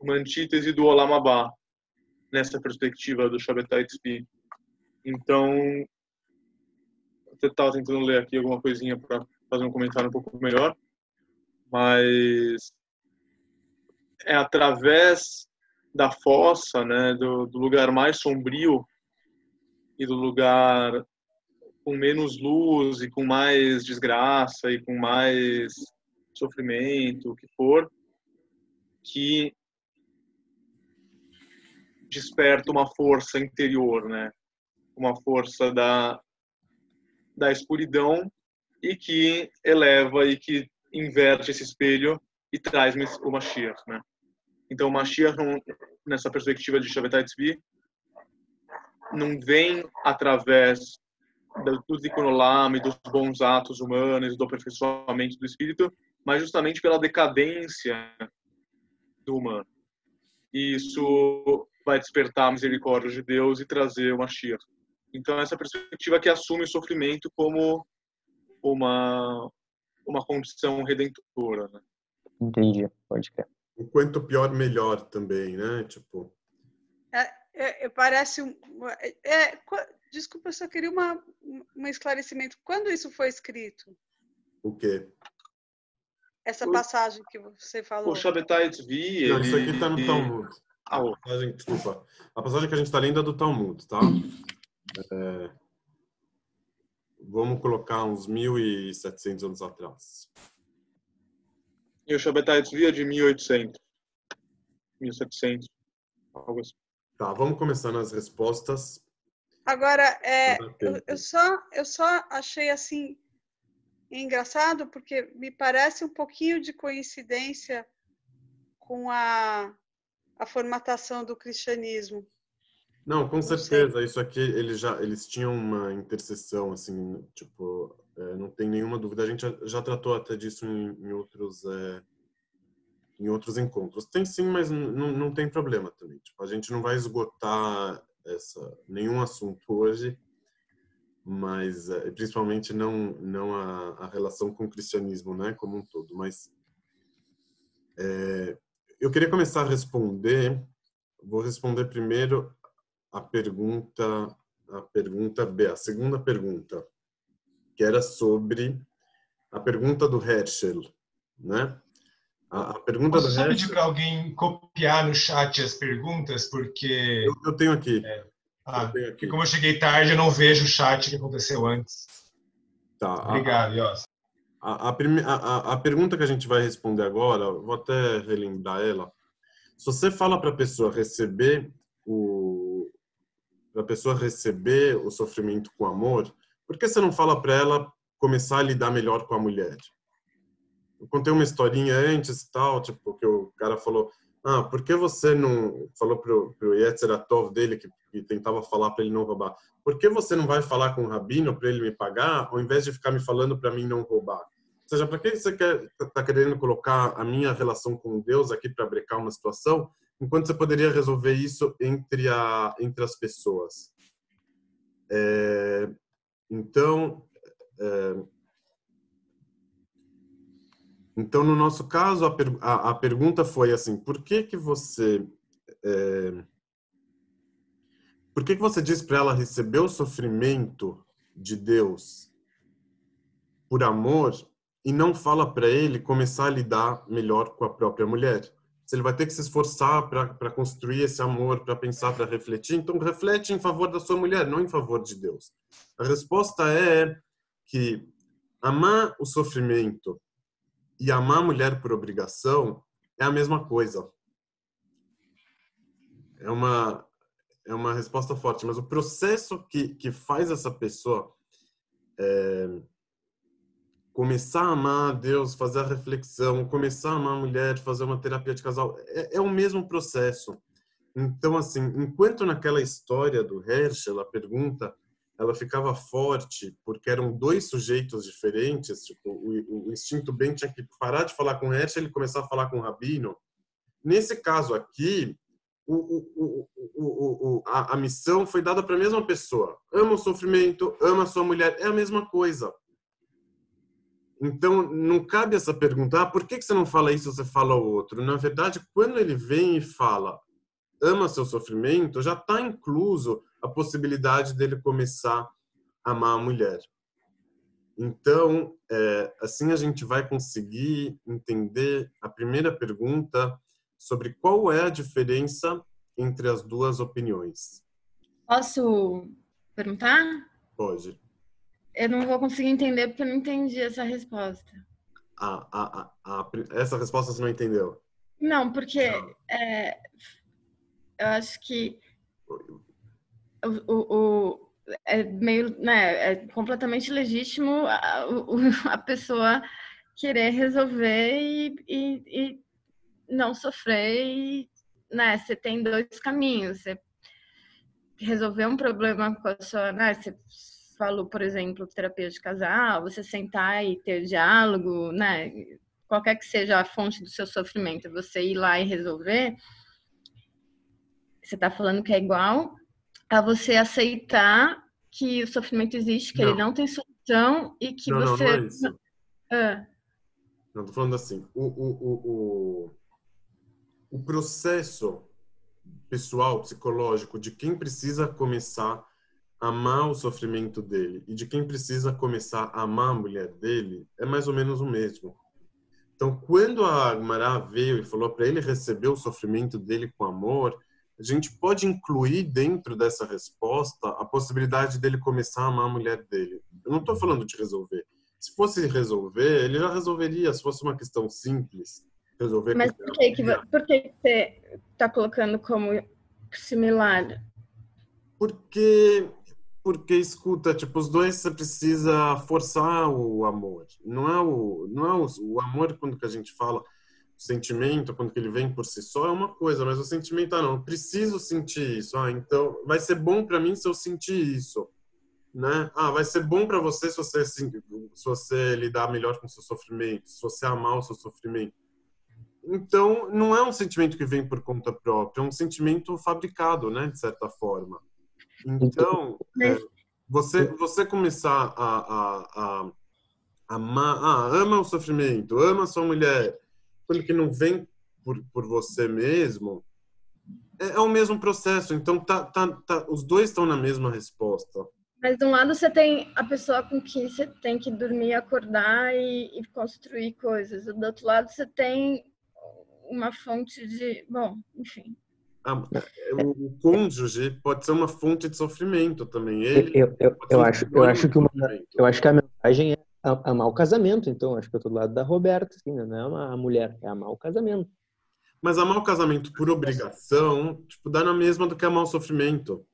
uma antítese do Olamabá nessa perspectiva do Shabbatai Tzvi. Então, eu estava tentando ler aqui alguma coisinha para fazer um comentário um pouco melhor, mas é através da fossa, né, do, do lugar mais sombrio e do lugar com menos luz e com mais desgraça e com mais sofrimento, o que for, que desperta uma força interior, né? Uma força da da escuridão e que eleva e que inverte esse espelho e traz o Mashiach, né? Então, o Mashiach, nessa perspectiva de Shabbatai Tzvi, não vem através do do Tikkun Olam e dos bons atos humanos, do aperfeiçoamento do espírito, mas justamente pela decadência do humano. E isso vai despertar a misericórdia de Deus e trazer o Mashiach. Então, essa perspectiva que assume o sofrimento como uma, uma condição redentora. Né? Entendi, pode crer. O quanto pior, melhor também, né? Tipo, É, é, parece um. É, é, qua- desculpa, eu só queria uma, um esclarecimento. Quando isso foi escrito? o quê? Essa O- passagem que você falou? O Shabbatai Não, ele... isso aqui está no Talmud. Ah, A passagem, desculpa. A passagem que a gente está lendo é do Talmud, tá? É, vamos colocar uns 1.700 anos atrás. E o Shabbatai Tzvi é de 1800, 1700, algo assim. Tá, vamos começar nas respostas. Agora, é, eu, eu só, eu só achei assim engraçado porque me parece um pouquinho de coincidência com a, a formatação do cristianismo. Não, com certeza. Isso aqui, eles já, eles tinham uma interseção, assim, tipo, É, não tem nenhuma dúvida. A gente já, já tratou até disso em, em outros é, em outros encontros. Tem sim, mas não, não tem problema também. Tipo, a gente não vai esgotar essa nenhum assunto hoje, mas é, principalmente não não a, a, relação com o cristianismo, né, como um todo. Mas é, eu queria começar a responder. Vou responder primeiro a pergunta a pergunta B, a segunda pergunta, que era sobre a pergunta do Herschel, né? A, a pergunta Posso do só Herschel... pedir para alguém copiar no chat as perguntas, porque... Eu, eu tenho aqui. É. Ah, eu tenho aqui. como eu cheguei tarde, eu não vejo o chat que aconteceu antes. Tá. Obrigado, Yos. A, a, a, a, pergunta que a gente vai responder agora, vou até relembrar ela. Se você fala para a pessoa receber o para a pessoa receber o sofrimento com amor, por que você não fala para ela começar a lidar melhor com a mulher? Eu contei uma historinha antes e tal, tipo, que o cara falou, ah, por que você não falou pro, pro Yetzeratov dele que, que tentava falar para ele não roubar? Por que você não vai falar com o rabino para ele me pagar, ao invés de ficar me falando para mim não roubar? Ou seja, para que você quer tá querendo colocar a minha relação com Deus aqui para brecar uma situação enquanto você poderia resolver isso entre, a, entre as pessoas. É, então, é, então, no nosso caso, a, per, a, a, pergunta foi assim, por que que você... É, por que que você diz para ela receber o sofrimento de Deus por amor e não fala para ele começar a lidar melhor com a própria mulher? se ele vai ter que se esforçar para construir esse amor, para pensar, para refletir, então reflete em favor da sua mulher, não em favor de Deus. A resposta é que amar o sofrimento e amar a mulher por obrigação é a mesma coisa. É uma é uma resposta forte, mas o processo que, que faz essa pessoa é, começar a amar a Deus, fazer a reflexão, começar a amar a mulher, fazer uma terapia de casal, é, é o mesmo processo. Então, assim, enquanto naquela história do Herschel, a pergunta, ela ficava forte, porque eram dois sujeitos diferentes, tipo, o, o instinto bem tinha que parar de falar com Herschel e começar a falar com o Rabino. Nesse caso aqui, o, o, a, a missão foi dada para a mesma pessoa. Ama o sofrimento, ama a sua mulher, é a mesma coisa então, não cabe essa pergunta, ah, por que você não fala isso, você fala o outro? Na verdade, quando ele vem e fala, ama seu sofrimento, já está incluso a possibilidade dele começar a amar a mulher. Então, é, assim a gente vai conseguir entender a primeira pergunta sobre qual é a diferença entre as duas opiniões. Posso perguntar? Pode. Eu não vou conseguir entender porque eu não entendi essa resposta. Ah, ah, ah, essa resposta você não entendeu? Não, porque é, eu acho que o, o, o, é meio, né, é completamente legítimo a, a pessoa querer resolver e, e, e não sofrer. E, né, você tem dois caminhos. Você resolver um problema com a sua, né, você falou, por exemplo, terapia de casal, você sentar e ter diálogo, né? Qualquer que seja a fonte do seu sofrimento, você ir lá e resolver, você está falando que é igual a você aceitar que o sofrimento existe, que não. ele não tem solução e que não, você. Não, não é isso. Ah. Não, tô falando assim. O, o, o, o, o processo pessoal, psicológico, de quem precisa começar amar o sofrimento dele e de quem precisa começar a amar a mulher dele é mais ou menos o mesmo. Então, quando a Agmará veio e falou para ele receber o sofrimento dele com amor, a gente pode incluir dentro dessa resposta a possibilidade dele começar a amar a mulher dele. Eu não estou falando de resolver. Se fosse resolver, ele já resolveria. Se fosse uma questão simples, resolver. Mas por que, que, por que você está colocando como similar? Porque porque escuta, tipo, os dois você precisa forçar o amor. Não é o não é o, o amor quando que a gente fala sentimento, quando ele vem por si só é uma coisa, mas o sentimento ah, não, preciso sentir isso. Ah, então vai ser bom para mim se eu sentir isso. né? Ah, vai ser bom para você se você se você lidar melhor com o seu sofrimento, se você amar o seu sofrimento. Então, não é um sentimento que vem por conta própria, é um sentimento fabricado, né, de certa forma. Então, é, você você começar a, a, a amar, ah, ama o sofrimento, ama a sua mulher, quando que não vem por, por você mesmo, é, é o mesmo processo. Então, tá, tá, tá, os dois estão na mesma resposta. Mas de um lado você tem a pessoa com quem você tem que dormir, acordar e, e construir coisas. Do outro lado você tem uma fonte de, bom, enfim. Ah, o cônjuge pode ser uma fonte de sofrimento também. Ele eu, eu, eu acho, eu acho que uma, eu acho que a mensagem é amar o casamento. Então, acho que eu tô do lado da Roberta, assim, né? não é amar a mulher, é amar o casamento. Mas amar o casamento por obrigação, tipo, dá na mesma do que amar o sofrimento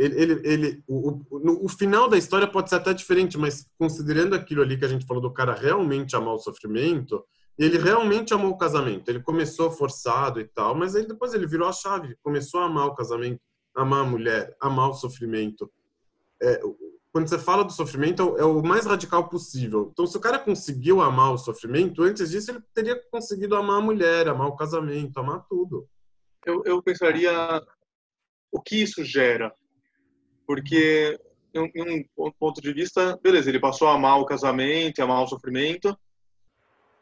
ele, ele, ele o, o, o, final da história pode ser até diferente, mas considerando aquilo ali que a gente falou do cara realmente amar o sofrimento, ele realmente amou o casamento. Ele começou forçado e tal, mas ele, depois ele virou a chave, começou a amar o casamento, amar a mulher, amar o sofrimento. É, quando você fala do sofrimento, é o mais radical possível. Então, se o cara conseguiu amar o sofrimento, antes disso ele teria conseguido amar a mulher, amar o casamento, amar tudo. Eu, eu pensaria o que isso gera porque em um ponto de vista, beleza, ele passou a amar o casamento, a amar o sofrimento,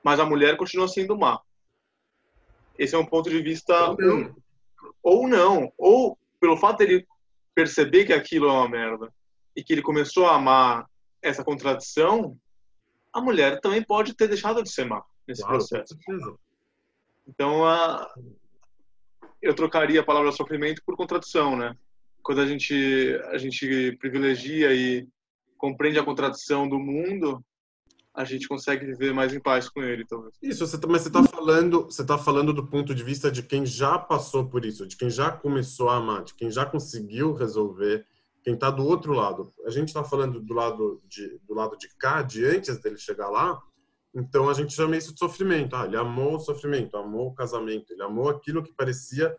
mas a mulher continua sendo má. Esse é um ponto de vista ou não, ou, não, ou pelo fato dele perceber que aquilo é uma merda e que ele começou a amar essa contradição, a mulher também pode ter deixado de ser má nesse claro, processo. Então, a, eu trocaria a palavra sofrimento por contradição, né? quando a gente a gente privilegia e compreende a contradição do mundo, a gente consegue viver mais em paz com ele, talvez. Isso, você, tá, mas você está falando, você tá falando do ponto de vista de quem já passou por isso, de quem já começou a amar, de quem já conseguiu resolver, quem está do outro lado. A gente está falando do lado de do lado de cá, de antes dele chegar lá. Então a gente chama isso de sofrimento. Ah, ele amou o sofrimento, amou o casamento, ele amou aquilo que parecia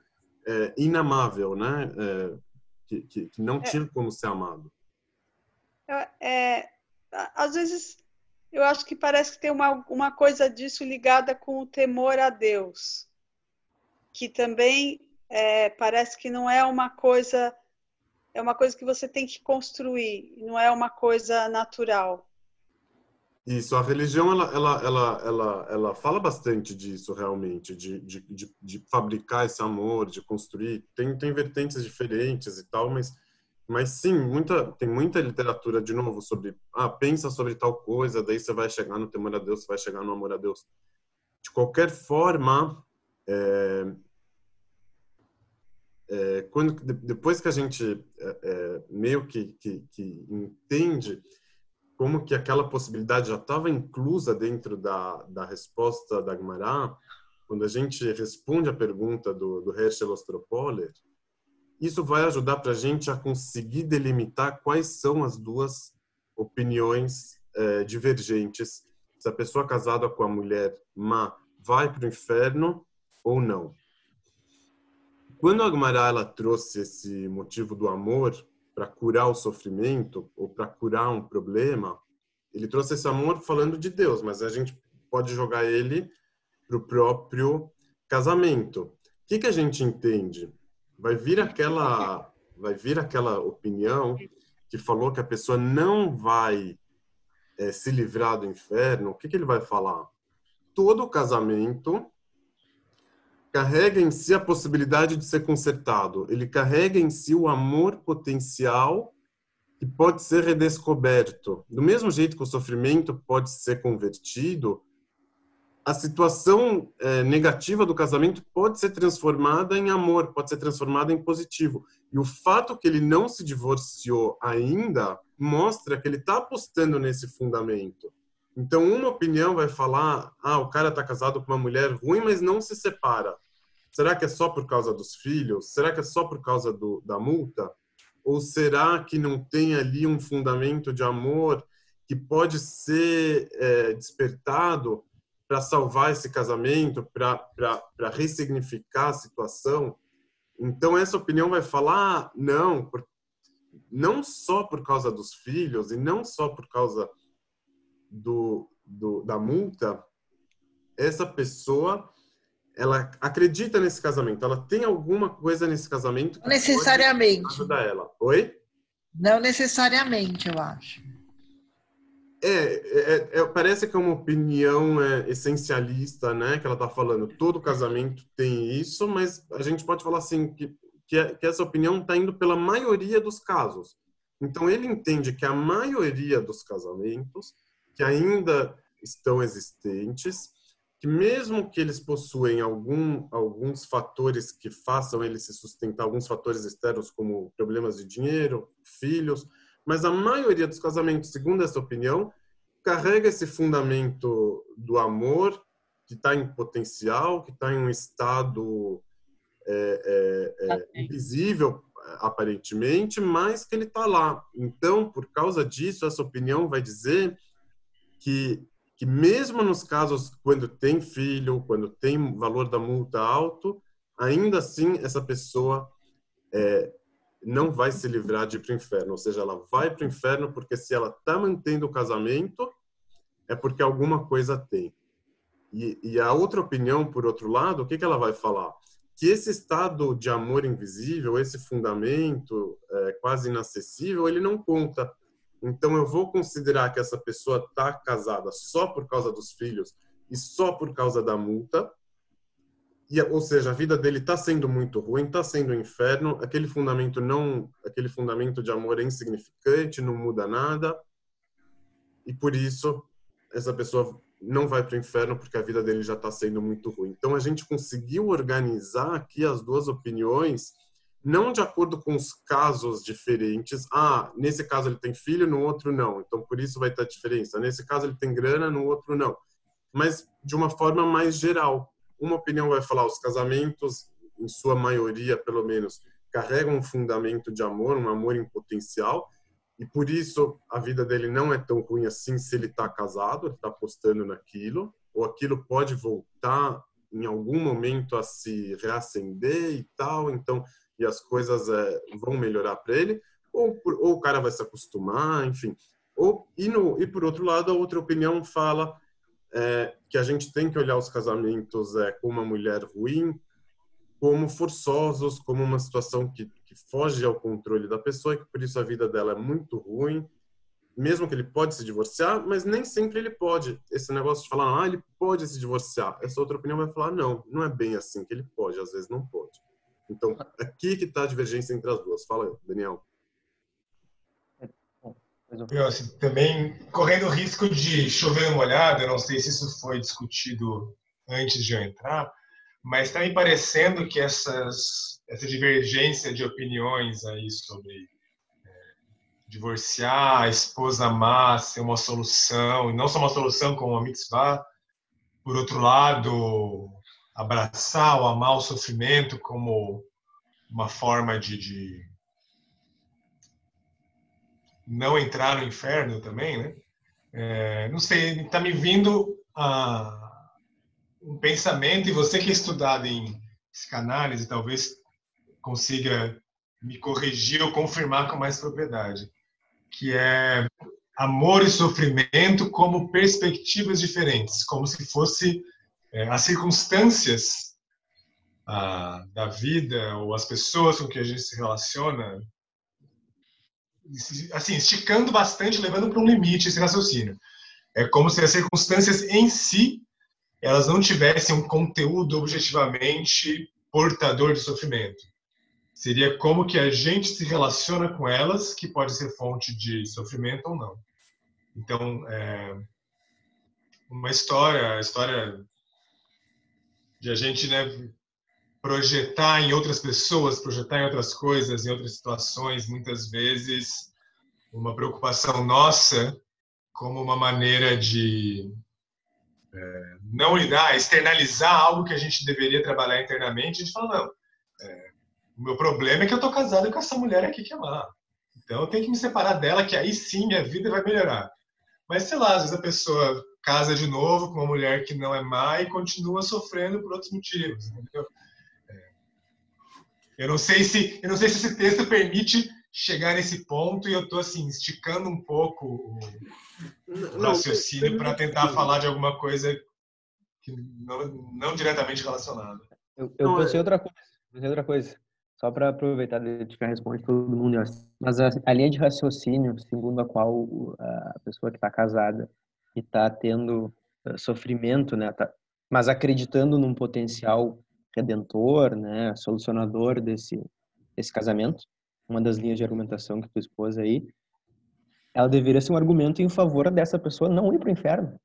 é, inamável, né? É, que, que, que não é. tinha como ser amado. É, às vezes eu acho que parece que tem uma, uma coisa disso ligada com o temor a Deus, que também é, parece que não é uma coisa é uma coisa que você tem que construir, não é uma coisa natural. Isso, a religião ela, ela, ela, ela, ela fala bastante disso realmente, de, de, de, de, fabricar esse amor, de construir. Tem, tem vertentes diferentes e tal, mas, mas sim, muita, tem muita literatura, de novo, sobre, ah, pensa sobre tal coisa, daí você vai chegar no temor a Deus, você vai chegar no amor a Deus. De qualquer forma, é, é, quando, depois que a gente é, meio que, que, que entende como que aquela possibilidade já estava inclusa dentro da, da resposta da Gemara, quando a gente responde a pergunta do, do Herschel Ostropoler, isso vai ajudar para a gente a conseguir delimitar quais são as duas opiniões divergentes. Se a pessoa casada com a mulher má vai para o inferno ou não. Quando a Gemara ela trouxe esse motivo do amor, para curar o sofrimento ou para curar um problema, ele trouxe esse amor falando de Deus, mas a gente pode jogar ele para o próprio casamento. O que, que a gente entende? Vai vir aquela, vai vir aquela opinião que falou que a pessoa não vai é, se livrar do inferno. O que, que ele vai falar? Todo casamento carrega em si a possibilidade de ser consertado. Ele carrega em si o amor potencial que pode ser redescoberto. Do mesmo jeito que o sofrimento pode ser convertido, a situação é, negativa do casamento pode ser transformada em amor, pode ser transformada em positivo. E o fato que ele não se divorciou ainda mostra que ele está apostando nesse fundamento. Então, uma opinião vai falar: ah, o cara está casado com uma mulher ruim, mas não se separa. Será que é só por causa dos filhos? Será que é só por causa do, da multa? Ou será que não tem ali um fundamento de amor que pode ser é, despertado para salvar esse casamento, para ressignificar a situação? Então, essa opinião vai falar: ah, não, não só por causa dos filhos e não só por causa do, do da multa, essa pessoa ela acredita nesse casamento, ela tem alguma coisa nesse casamento que Não necessariamente. pode ajudar ela. Oi? Não necessariamente, eu acho. É, é, é, parece que é uma opinião é, essencialista, né? Que ela está falando. Todo casamento tem isso, mas a gente pode falar assim que que, é, que essa opinião está indo pela maioria dos casos. Então ele entende que a maioria dos casamentos que ainda estão existentes, que mesmo que eles possuem algum, alguns fatores que façam ele se sustentar, alguns fatores externos como problemas de dinheiro, filhos, mas a maioria dos casamentos, segundo essa opinião, carrega esse fundamento do amor que está em potencial, que está em um estado é, é, é, invisível aparentemente, mas que ele está lá. Então, por causa disso, essa opinião vai dizer que que mesmo nos casos quando tem filho, quando tem valor da multa alto, ainda assim essa pessoa é, não vai se livrar de ir para o inferno. Ou seja, ela vai para o inferno porque se ela está mantendo o casamento, é porque alguma coisa tem. E, e, a outra opinião, por outro lado, o que, que ela vai falar? Que esse estado de amor invisível, esse fundamento é, quase inacessível, ele não conta. Então eu vou considerar que essa pessoa está casada só por causa dos filhos e só por causa da multa. E, ou seja, a vida dele está sendo muito ruim, está sendo um inferno. Aquele fundamento não, aquele fundamento de amor é insignificante, não muda nada. E por isso essa pessoa não vai para o inferno porque a vida dele já está sendo muito ruim. Então a gente conseguiu organizar aqui as duas opiniões não de acordo com os casos diferentes. Ah, nesse caso ele tem filho, no outro não. Então por isso vai ter diferença. Nesse caso ele tem grana, no outro não. Mas de uma forma mais geral. Uma opinião vai falar os casamentos, em sua maioria, pelo menos, carregam um fundamento de amor, um amor em potencial. E por isso a vida dele não é tão ruim assim se ele está casado, ele está apostando naquilo, ou aquilo pode voltar em algum momento a se reacender e tal. Então e as coisas é, vão melhorar para ele, ou, ou o cara vai se acostumar, enfim. Ou, e, no, e por outro lado, a outra opinião fala é, que a gente tem que olhar os casamentos é, com uma mulher ruim como forçosos, como uma situação que, que foge ao controle da pessoa e que por isso a vida dela é muito ruim, mesmo que ele pode se divorciar, mas nem sempre ele pode. Esse negócio de falar, ah, ele pode se divorciar. Essa outra opinião vai falar, não, não é bem assim que ele pode, às vezes não pode. Então, aqui que está a divergência entre as duas. Fala, Daniel. Eu, assim, também correndo o risco de chover uma olhada, eu não sei se isso foi discutido antes de eu entrar, mas está me parecendo que essas, essa divergência de opiniões aí sobre é, divorciar, a esposa amar ser uma solução, e não só uma solução como uma mitzvah, por outro lado, abraçar ou amar o sofrimento como uma forma de, de não entrar no inferno também, né? É, não sei, está me vindo a, um pensamento, e você que é estudado em psicanálise talvez consiga me corrigir ou confirmar com mais propriedade, que é amor e sofrimento como perspectivas diferentes, como se fosse as circunstâncias a, da vida ou as pessoas com que a gente se relaciona, assim, esticando bastante, levando para um limite esse raciocínio. É como se as circunstâncias em si elas não tivessem um conteúdo objetivamente portador de sofrimento. Seria como que a gente se relaciona com elas que pode ser fonte de sofrimento ou não. Então, é, uma história, a história de a gente né, projetar em outras pessoas, projetar em outras coisas, em outras situações, muitas vezes uma preocupação nossa como uma maneira de é, não lidar, externalizar algo que a gente deveria trabalhar internamente. A gente fala, não, é, o meu problema é que eu estou casado com essa mulher aqui que é má. Então eu tenho que me separar dela, que aí sim minha vida vai melhorar. Mas sei lá, às vezes a pessoa casa de novo com uma mulher que não é má e continua sofrendo por outros motivos. Entendeu? É. Eu não sei se eu não sei se esse texto permite chegar nesse ponto e eu tô assim esticando um pouco o Não, raciocínio para tentar falar de alguma coisa que não, não diretamente relacionada. Eu, eu pensei é- outra coisa, pensei outra coisa. Só para aproveitar de ficar responde todo mundo. Mas a, a linha de raciocínio, segundo a qual a pessoa que está casada e está tendo eh, sofrimento, né, tá, mas acreditando num potencial redentor, né, solucionador desse desse casamento, uma das linhas de argumentação que tu expôs aí, ela deveria ser um argumento em favor dessa pessoa não ir para o inferno.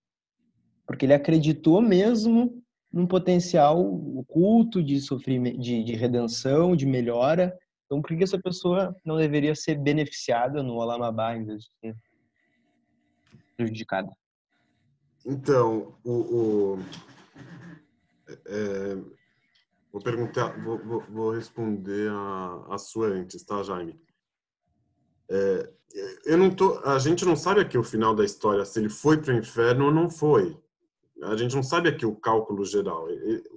Porque ele acreditou mesmo num potencial oculto de sofrimento, de, de redenção, de melhora. Então, por que essa pessoa não deveria ser beneficiada no Olamabá em vez de ser prejudicada? Então, o, o- é, vou perguntar, vou, vou- vou responder a, a sua antes, tá, Jaime? É, eu não tô, a gente não sabe aqui o final da história, se ele foi para o inferno ou não foi. A gente não sabe aqui o cálculo geral.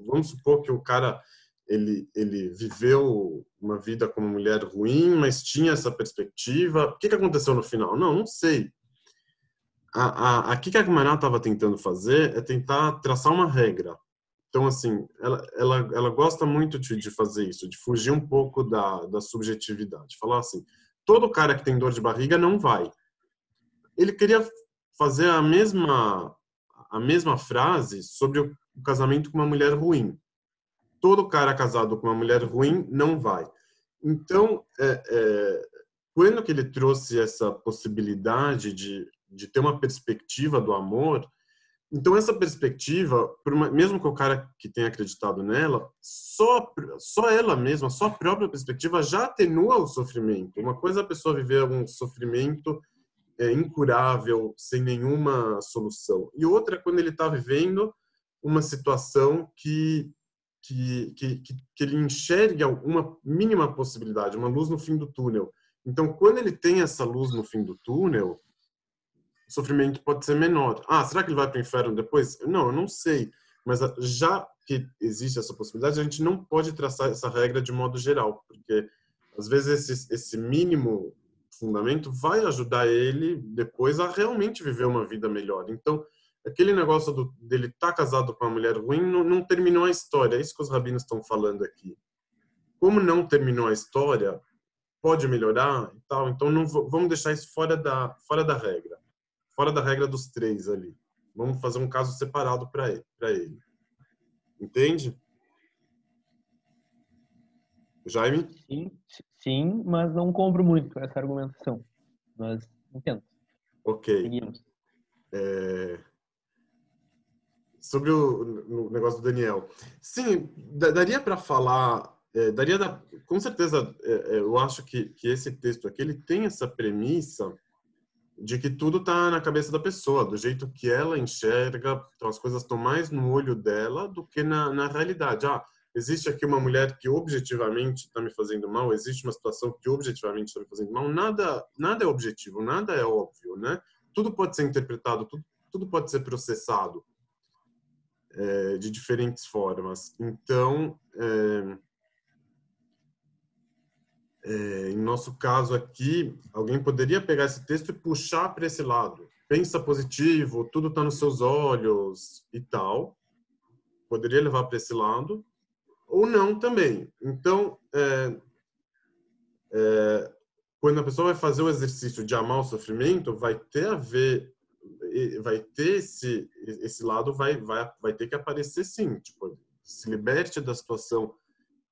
Vamos supor que o cara ele, ele viveu uma vida como mulher ruim, mas tinha essa perspectiva. O que, que aconteceu no final? Não, não sei. A, aqui que a Guimarães estava tentando fazer é tentar traçar uma regra. Então, assim, ela, ela, ela gosta muito de, de fazer isso, de fugir um pouco da, da subjetividade. Falar assim, todo cara que tem dor de barriga não vai. Ele queria fazer a mesma, a mesma frase sobre o casamento com uma mulher ruim. Todo cara casado com uma mulher ruim não vai. Então, é, é, quando que ele trouxe essa possibilidade de, de ter uma perspectiva do amor, então essa perspectiva, mesmo que o cara que tenha acreditado nela, só só ela mesma, só a própria perspectiva já atenua o sofrimento. Uma coisa é a pessoa viver um sofrimento é, incurável, sem nenhuma solução, e outra é quando ele está vivendo uma situação que que, que, que, ele enxerga uma mínima possibilidade, uma luz no fim do túnel. Então, quando ele tem essa luz no fim do túnel, o sofrimento pode ser menor. Ah, será que ele vai para o inferno depois? Não, eu não sei. Mas ah, já que existe essa possibilidade, a gente não pode traçar essa regra de modo geral, porque às vezes esse, esse mínimo fundamento vai ajudar ele depois a realmente viver uma vida melhor. Então, aquele negócio do, dele estar casado com uma mulher ruim não, não terminou a história. É isso que os rabinos estão falando aqui. Como não terminou a história, pode melhorar e tal. Então, não vamos deixar isso fora da, fora da regra. Fora da regra dos três ali. Vamos fazer um caso separado para ele, ele. Entende? Jaime? Sim, sim, mas não compro muito essa argumentação. Mas entendo. Ok. Seguimos. É, Sobre o, negócio do Daniel. Sim, da- daria para falar, é, daria da- com certeza, é, é, eu acho que, que esse texto aqui ele tem essa premissa de que tudo está na cabeça da pessoa, do jeito que ela enxerga, então as coisas estão mais no olho dela do que na, na realidade. Ah, existe aqui uma mulher que objetivamente está me fazendo mal, existe uma situação que objetivamente está me fazendo mal. Nada, nada é objetivo, nada é óbvio, né? Tudo pode ser interpretado, tudo, tudo pode ser processado é, de diferentes formas. Então, é, é, em nosso caso aqui, alguém poderia pegar esse texto e puxar para esse lado. Pensa positivo, tudo está nos seus olhos e tal. Poderia levar para esse lado, ou não também. Então, é, é, quando a pessoa vai fazer o exercício de amar o sofrimento, vai ter a ver, vai ter esse esse lado vai vai vai ter que aparecer sim, tipo, se liberte da situação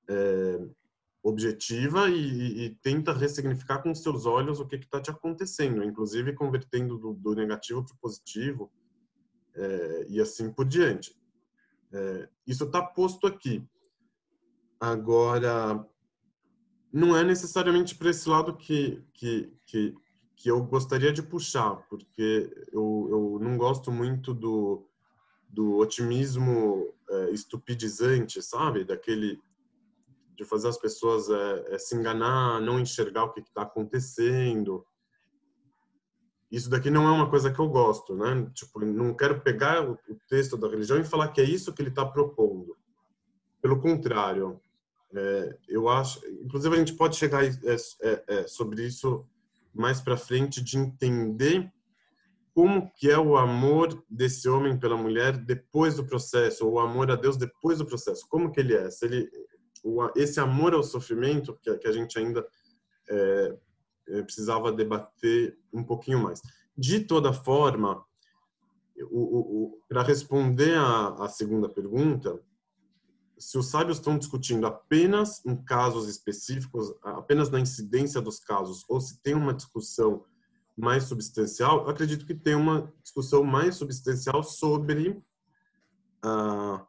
é, objetiva e, e tenta ressignificar com seus olhos o que está te acontecendo, inclusive convertendo do, do negativo para o positivo é, e assim por diante. É, isso está posto aqui. Agora, não é necessariamente para esse lado que, que, que, que eu gostaria de puxar, porque eu, eu não gosto muito do, do otimismo é, estupidizante, sabe? Daquele de fazer as pessoas é, é, se enganar, não enxergar o que está acontecendo. Isso daqui não é uma coisa que eu gosto, né? Tipo, não quero pegar o, o texto da religião e falar que é isso que ele está propondo. Pelo contrário, É, eu acho, inclusive a gente pode chegar é, é, sobre isso mais para frente de entender como que é o amor desse homem pela mulher depois do processo, ou o amor a Deus depois do processo. Como que ele é? Se ele, o, esse amor ao sofrimento que, que a gente ainda é, é precisava debater um pouquinho mais. De toda forma, para responder a segunda pergunta, se os sábios estão discutindo apenas em casos específicos, apenas na incidência dos casos, ou se tem uma discussão mais substancial, acredito que tem uma discussão mais substancial sobre ah,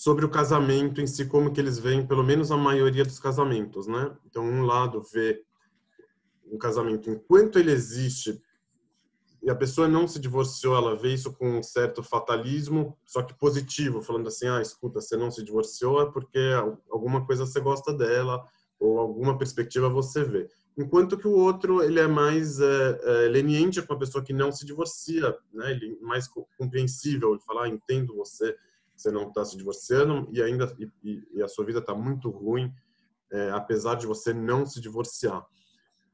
sobre o casamento em si, como que eles veem, pelo menos a maioria dos casamentos, né? Então, um lado vê um casamento enquanto ele existe e a pessoa não se divorciou, ela vê isso com um certo fatalismo, só que positivo, falando assim, ah, escuta, você não se divorciou é porque alguma coisa você gosta dela ou alguma perspectiva você vê. Enquanto que o outro, ele é mais é, é, leniente com a pessoa que não se divorcia, né? Ele é mais compreensível, ele fala, ah, entendo você, você não está se divorciando e ainda e, e a sua vida está muito ruim, é, apesar de você não se divorciar.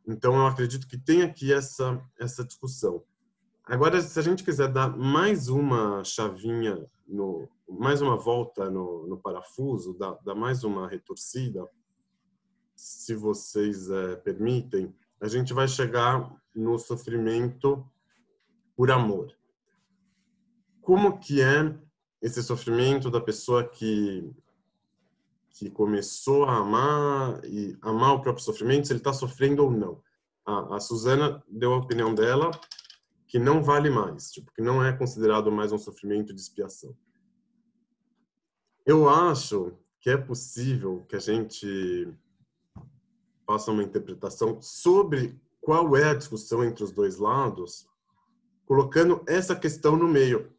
Então, eu acredito que tem aqui essa, essa discussão. Agora, se a gente quiser dar mais uma chavinha, no, mais uma volta no, no parafuso, dar, mais uma retorcida, se vocês é, permitem, a gente vai chegar no sofrimento por amor. Como que é esse sofrimento da pessoa que que começou a amar e amar o próprio sofrimento, se ele está sofrendo ou não. A, a Suzana deu a opinião dela que não vale mais, tipo, que não é considerado mais um sofrimento de expiação. Eu acho que é possível que a gente faça uma interpretação sobre qual é a discussão entre os dois lados, colocando essa questão no meio.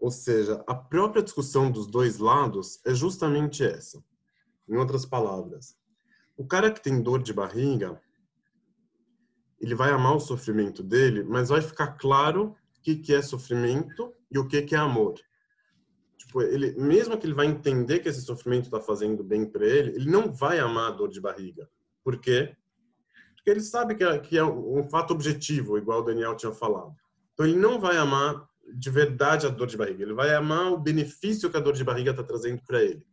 Ou seja, a própria discussão dos dois lados é justamente essa. Em outras palavras, o cara que tem dor de barriga, ele vai amar o sofrimento dele, mas vai ficar claro o que, que é sofrimento e o que, que é amor. Tipo, ele, mesmo que ele vai entender que esse sofrimento está fazendo bem para ele, ele não vai amar a dor de barriga. Por quê? Porque ele sabe que é, que é um fato objetivo, igual o Daniel tinha falado. Então, ele não vai amar de verdade a dor de barriga. Ele vai amar o benefício que a dor de barriga está trazendo para ele.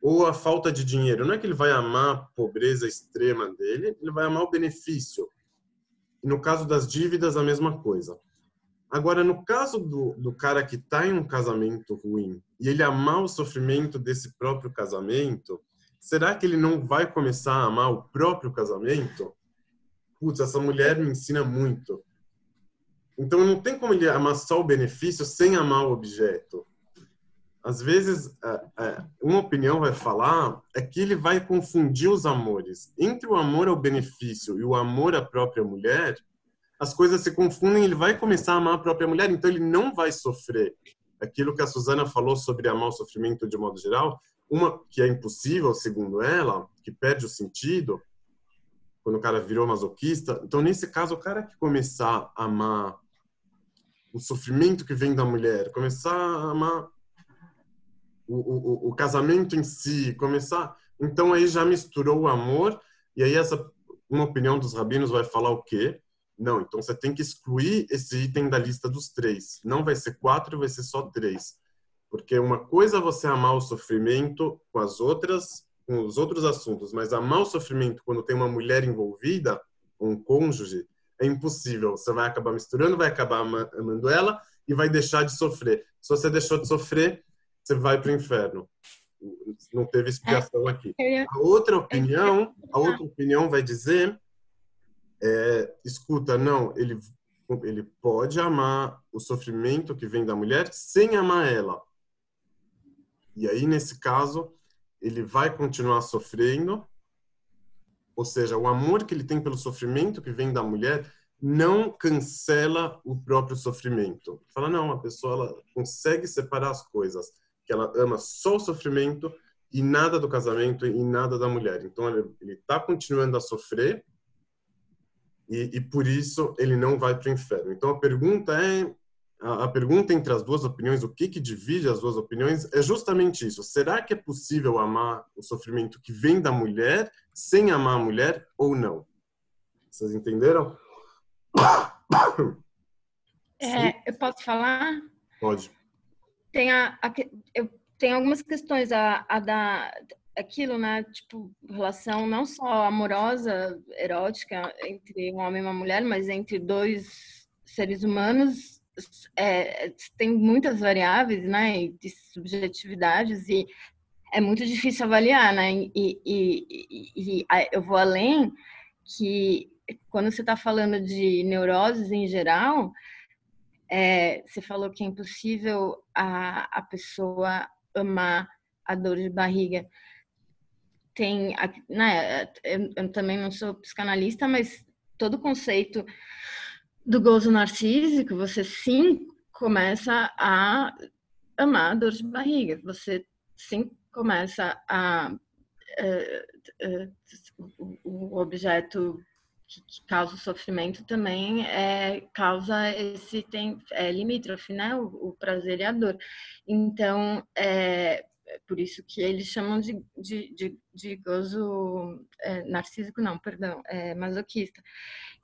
Ou a falta de dinheiro. Não é que ele vai amar a pobreza extrema dele, ele vai amar o benefício no caso das dívidas, a mesma coisa. Agora, no caso do, do cara que está em um casamento ruim e ele amar o sofrimento desse próprio casamento, será que ele não vai começar a amar o próprio casamento? Putz, essa mulher me ensina muito. Então, não tem como ele amar só o benefício sem amar o objeto às vezes, é, é, uma opinião vai falar é que ele vai confundir os amores. Entre o amor ao benefício e o amor à própria mulher, as coisas se confundem, ele vai começar a amar a própria mulher, então ele não vai sofrer. Aquilo que a Suzana falou sobre amar o sofrimento de modo geral, uma que é impossível, segundo ela, que perde o sentido, quando o cara virou masoquista. Então, nesse caso, o cara que começar a amar o sofrimento que vem da mulher, começar a amar o, o, o casamento em si, começar. Então aí já misturou o amor e aí essa uma opinião dos rabinos vai falar o quê? Não, então você tem que excluir esse item da lista dos três. Não vai ser quatro, vai ser só três. Porque uma coisa é você amar o sofrimento com as outras, com os outros assuntos, mas amar o sofrimento quando tem uma mulher envolvida, um cônjuge, é impossível. Você vai acabar misturando, vai acabar amando ela e vai deixar de sofrer. Se você deixou de sofrer, você vai para o inferno. Não teve expiação aqui. A outra opinião, a outra opinião vai dizer, é, escuta, não, ele ele pode amar o sofrimento que vem da mulher sem amar ela. E aí nesse caso, ele vai continuar sofrendo, ou seja, o amor que ele tem pelo sofrimento que vem da mulher não cancela o próprio sofrimento. Fala, não, a pessoa ela consegue separar as coisas que ela ama só o sofrimento e nada do casamento e nada da mulher. Então ele está continuando a sofrer e, e, por isso ele não vai para o inferno. Então a pergunta é a, a pergunta entre as duas opiniões, o que que divide as duas opiniões, é justamente isso. Será que é possível amar o sofrimento que vem da mulher sem amar a mulher ou não? Vocês entenderam? É, eu posso falar? Pode. Tem a, a eu tenho algumas questões a, a da aquilo, né? Tipo, relação não só amorosa, erótica entre um homem e uma mulher, mas entre dois seres humanos. É, tem muitas variáveis, né? De subjetividades e é muito difícil avaliar, né? E, e- e- e- eu vou além que quando você está falando de neuroses em geral, é, você falou que é impossível a, a pessoa amar a dor de barriga. Tem, né, eu, eu também não sou psicanalista, mas todo conceito do gozo narcísico, você sim começa a amar a dor de barriga. Você sim começa a eh, eh, o- objeto que causa o sofrimento também é causa esse tem é limítrofe, né? O, o prazer e a dor. Então é é por isso que eles chamam de, de, de, de gozo é, narcísico, não, perdão, é masoquista.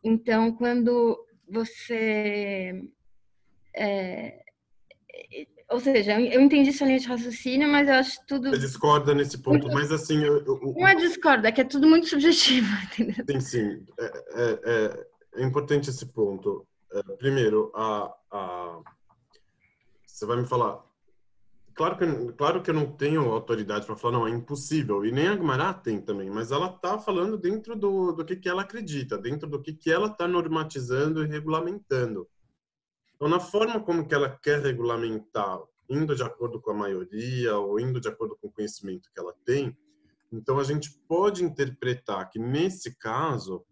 Então, quando você é, é, ou seja, eu entendi sua linha de raciocínio, mas eu acho tudo. Você discorda nesse ponto, mas assim, eu- eu- Não é discorda, é que é tudo muito subjetivo, entendeu? Sim, sim. É, é- é- é importante esse ponto. É, primeiro, a, a- você vai me falar. Claro que, claro que eu não tenho autoridade para falar, não, é impossível. E nem a Guimará tem também, mas ela está falando dentro do, do que, que ela acredita, dentro do que, que ela está normatizando e regulamentando. Então, na forma como que ela quer regulamentar, indo de acordo com a maioria ou indo de acordo com o conhecimento que ela tem, então a gente pode interpretar que nesse caso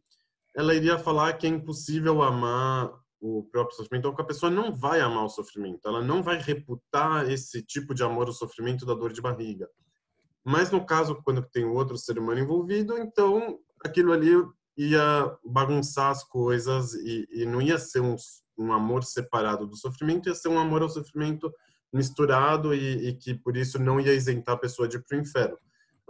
ela iria falar que é impossível amar o próprio sofrimento, que a pessoa não vai amar o sofrimento, ela não vai reputar esse tipo de amor ao sofrimento da dor de barriga. Mas no caso, quando tem outro ser humano envolvido, então aquilo ali ia bagunçar as coisas e, e não ia ser um, um amor separado do sofrimento, ia ser um amor ao sofrimento misturado e, e que por isso não ia isentar a pessoa de ir para o inferno.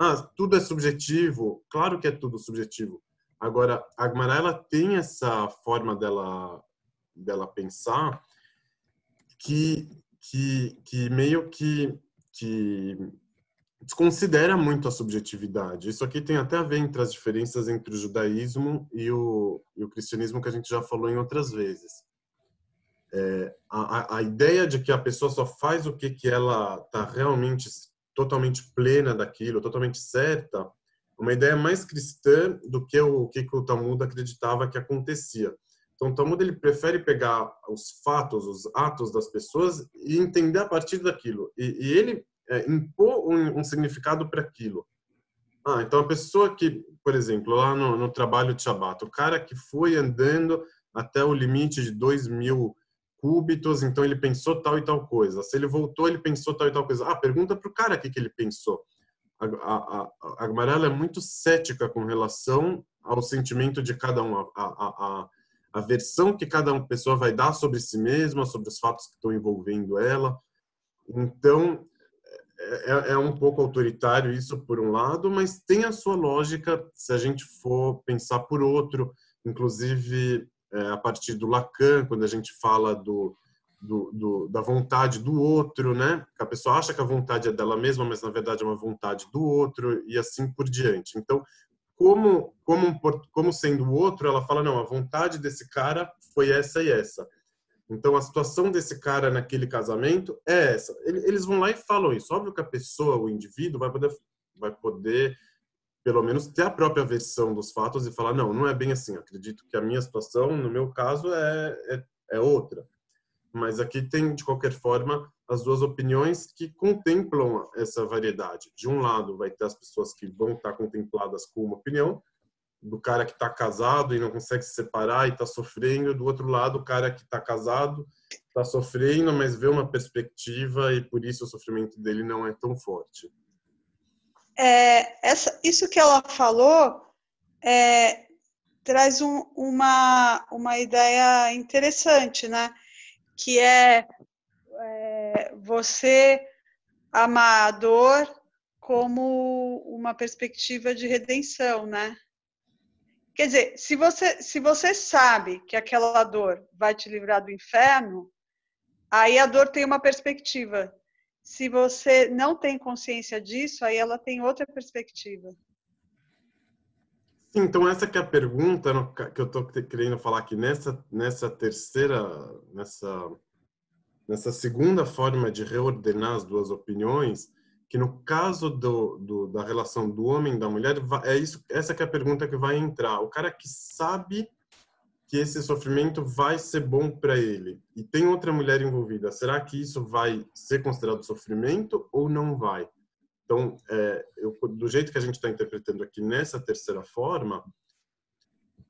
Ah, tudo é subjetivo? Claro que é tudo subjetivo. Agora, a Agmará, ela tem essa forma dela, dela pensar que, que, que meio que, que desconsidera muito a subjetividade. Isso aqui tem até a ver entre as diferenças entre o judaísmo e o, e o cristianismo que a gente já falou em outras vezes. É, a, a- ideia de que a pessoa só faz o que, que ela está realmente totalmente plena daquilo, totalmente certa, uma ideia mais cristã do que o que, que o Talmud acreditava que acontecia. Então, o Talmud ele prefere pegar os fatos, os atos das pessoas e entender a partir daquilo. E, e ele é, impor um, um significado para aquilo. Ah, então a pessoa que, por exemplo, lá no, no trabalho de Shabbat, o cara que foi andando até o limite de 2 mil cúbitos, então ele pensou tal e tal coisa. Se ele voltou, ele pensou tal e tal coisa. Ah, pergunta para o cara o que, que ele pensou. A, a, a, a é muito cética com relação ao sentimento de cada um, a, a, a, a versão que cada pessoa vai dar sobre si mesma, sobre os fatos que estão envolvendo ela. Então, é, é um pouco autoritário isso por um lado, mas tem a sua lógica se a gente for pensar por outro, inclusive é, a partir do Lacan, quando a gente fala do, do, do, da vontade do outro, né? A pessoa acha que a vontade é dela mesma, mas na verdade é uma vontade do outro e assim por diante. Então, como como um como sendo o outro, ela fala não, a vontade desse cara foi essa e essa. Então, a situação desse cara naquele casamento é essa. Ele- Eles vão lá e falam isso. Óbvio que a pessoa, o indivíduo, vai poder, vai poder pelo menos, ter a própria versão dos fatos e falar: não, não é bem assim. Acredito que a minha situação, no meu caso, é, é, é outra. Mas aqui tem, de qualquer forma, as duas opiniões que contemplam essa variedade. De um lado, vai ter as pessoas que vão estar contempladas com uma opinião, do cara que está casado e não consegue se separar e está sofrendo, do outro lado, o cara que está casado, está sofrendo, mas vê uma perspectiva e por isso o sofrimento dele não é tão forte. É, essa, isso que ela falou é, traz um- uma, uma ideia interessante, né? que é, é você amar a dor como uma perspectiva de redenção, né? Quer dizer, se você, se você sabe que aquela dor vai te livrar do inferno, aí a dor tem uma perspectiva. Se você não tem consciência disso, aí ela tem outra perspectiva. Então essa que é a pergunta que eu estou querendo falar aqui nessa nessa terceira nessa nessa segunda forma de reordenar as duas opiniões que no caso do, do, da relação do homem e da mulher é isso essa que é a pergunta que vai entrar. O cara que sabe que esse sofrimento vai ser bom para ele e tem outra mulher envolvida será que isso vai ser considerado sofrimento ou não vai? Então é, eu, do jeito que a gente está interpretando aqui nessa terceira forma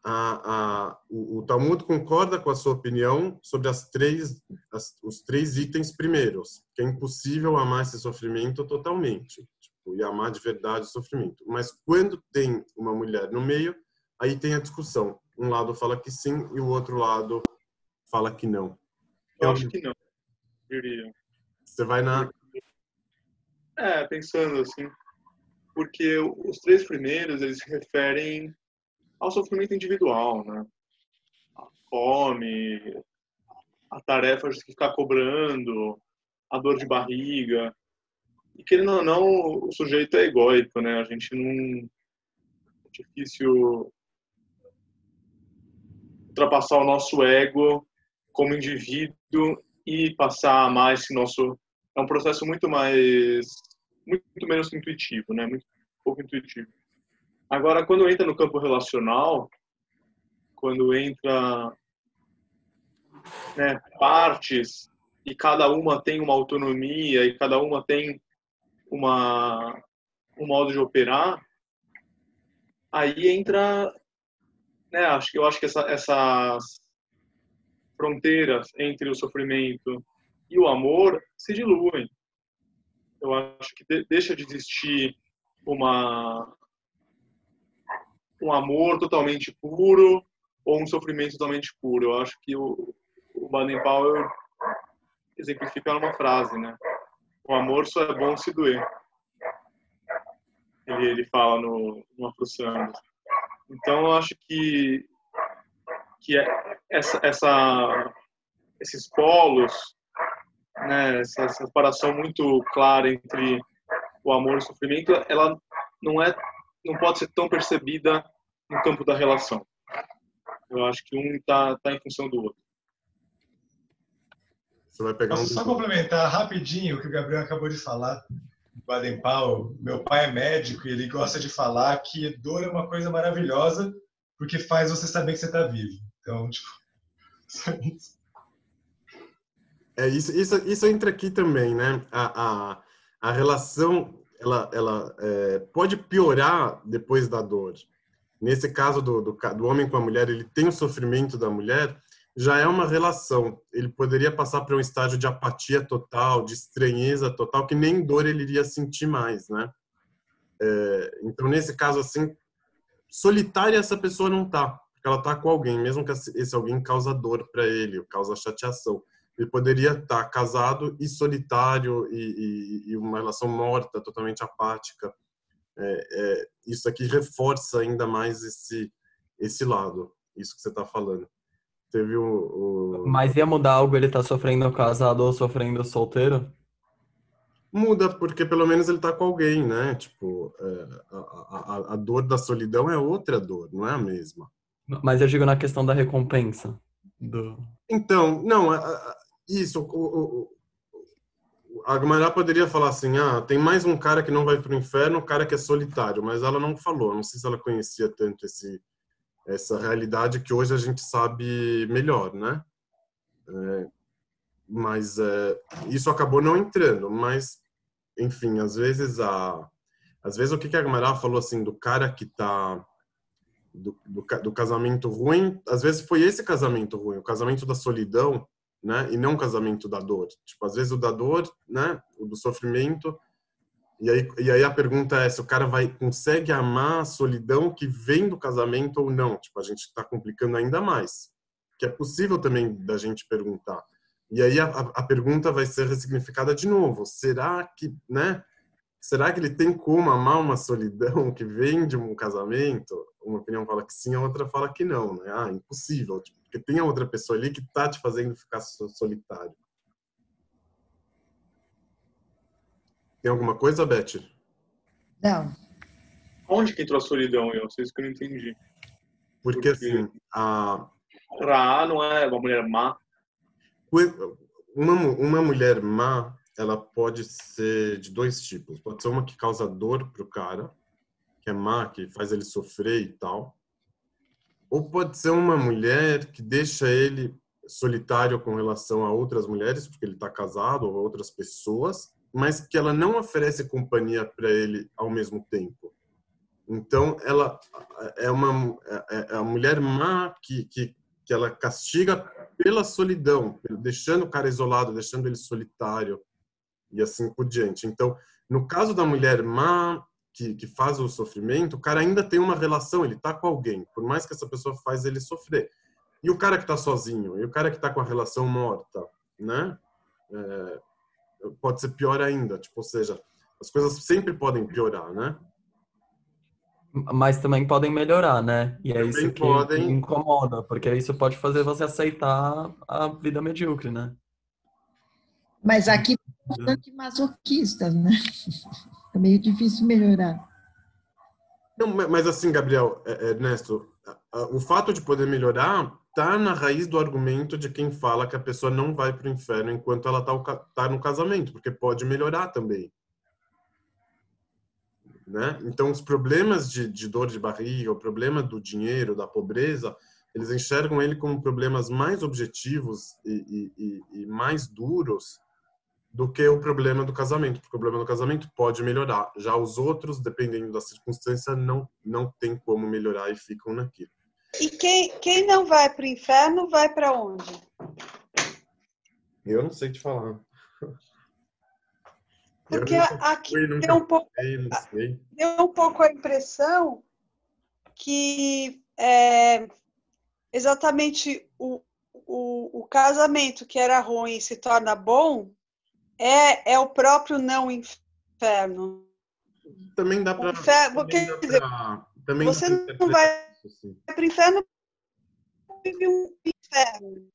a, a, o, o, Talmud concorda com a sua opinião sobre as três, as, os três itens primeiros, que é impossível amar esse sofrimento totalmente, tipo, e amar de verdade o sofrimento. Mas quando tem uma mulher no meio, aí tem a discussão. Um lado fala que sim e o outro lado fala que não. Eu acho que não, diria. Você vai na... É, pensando assim, porque os três primeiros, eles se referem ao sofrimento individual, né? A fome, a tarefa de ficar cobrando, a dor de barriga. E querendo ou não, o sujeito é egóico, né? A gente não. É difícil ultrapassar o nosso ego como indivíduo e passar a esse nosso. É um processo muito mais. muito menos intuitivo, né? Muito pouco intuitivo. Agora, quando entra no campo relacional, quando entra né, partes e cada uma tem uma autonomia e cada uma tem uma um modo de operar, aí entra, né, acho que eu acho que essa, essas fronteiras entre o sofrimento e o amor se diluem. Eu acho que deixa de existir uma um amor totalmente puro ou um sofrimento totalmente puro. Eu acho que o, o Baden-Powell exemplifica numa frase, né? O amor só é bom se doer. Ele, ele fala no, no Afro Então, eu acho que, que é essa, essa, esses polos, né, essa separação muito clara entre o amor e o sofrimento, ela não é não pode ser tão percebida no campo da relação. Eu acho que um está tá em função do outro. Você vai pegar Posso um... só complementar rapidinho o que o Gabriel acabou de falar. Baden Powell, meu pai é médico e ele gosta de falar que dor é uma coisa maravilhosa porque faz você saber que você está vivo. Então, tipo, só isso. É, isso, isso, isso entra aqui também, né? A, a, a relação, ela, ela é, pode piorar depois da dor. Nesse caso do, do, do homem com a mulher, ele tem o sofrimento da mulher, já é uma relação. Ele poderia passar por um estágio de apatia total, de estranheza total, que nem dor ele iria sentir mais, né? É, então, nesse caso, assim, solitária essa pessoa não tá, porque ela tá com alguém, mesmo que esse alguém causa dor para ele, causa chateação. Ele poderia estar tá casado e solitário e, e, e, uma relação morta, totalmente apática é, é, isso aqui reforça ainda mais esse esse lado, isso que você está falando. Teve o, o, Mas ia mudar algo ele tá sofrendo casado ou sofrendo solteiro? Muda, porque pelo menos ele tá com alguém, né? Tipo, é, a, a, a, dor da solidão é outra dor, não é a mesma. Mas eu digo na questão da recompensa. Do... Então, não, isso, o, a Gumará poderia falar assim, ah, tem mais um cara que não vai para o inferno, um cara que é solitário, mas ela não falou. Não sei se ela conhecia tanto esse essa realidade que hoje a gente sabe melhor, né? É, mas é, isso acabou não entrando. Mas, enfim, às vezes a às vezes o que, que a Gumará falou assim do cara que tá do, do, do casamento ruim, às vezes foi esse casamento ruim, o casamento da solidão né? E não casamento da dor. Tipo, às vezes o da dor, né? O do sofrimento. E aí, e aí a pergunta é se o cara vai consegue amar a solidão que vem do casamento ou não. Tipo, a gente está complicando ainda mais. Que é possível também da gente perguntar. E aí a, a pergunta vai ser ressignificada de novo. Será que, né? Será que ele tem como amar uma solidão que vem de um casamento? Uma opinião fala que sim, a outra fala que não, né? Ah, impossível, tipo, porque tem a outra pessoa ali que tá te fazendo ficar solitário. Tem alguma coisa, Beth? Não. Onde que entrou a solidão, eu? Isso que eu não entendi. Porque, Porque... assim, a... Ra não é uma mulher má? Uma, uma mulher má, ela pode ser de dois tipos. Pode ser uma que causa dor pro cara, que é má, que faz ele sofrer e tal. Ou pode ser uma mulher que deixa ele solitário com relação a outras mulheres, porque ele está casado ou outras pessoas, mas que ela não oferece companhia para ele ao mesmo tempo. Então, ela é uma é, é a mulher má que, que, que ela castiga pela solidão, deixando o cara isolado, deixando ele solitário e assim por diante. Então, no caso da mulher má que, que faz o sofrimento, o cara ainda tem uma relação, ele está com alguém, por mais que essa pessoa faz ele sofrer. E o cara que está sozinho, e o cara que está com a relação morta, né? É, pode ser pior ainda. Tipo, ou seja, as coisas sempre podem piorar, né? Mas também podem melhorar, né? E é também isso que podem... incomoda, porque isso pode fazer você aceitar a vida medíocre, né? Mas aqui bastante masoquistas, né? É meio difícil melhorar. Não, mas assim, Gabriel, é, é, Ernesto, o fato de poder melhorar tá na raiz do argumento de quem fala que a pessoa não vai para o inferno enquanto ela tá, tá no casamento, porque pode melhorar também. Né? Então, os problemas de, de dor de barriga, o problema do dinheiro, da pobreza, eles enxergam ele como problemas mais objetivos e, e, e mais duros do que o problema do casamento, o problema do casamento pode melhorar. Já os outros, dependendo da circunstância, não, não tem como melhorar e ficam naquilo. E quem, quem não vai para o inferno vai para onde? Eu não sei te falar. Porque aqui fui, deu, um pouco, deu um pouco a impressão que é, exatamente o, o, o casamento que era ruim se torna bom é, é o próprio não inferno. Também dá para. Também você não vai assim. para o inferno vive um inferno.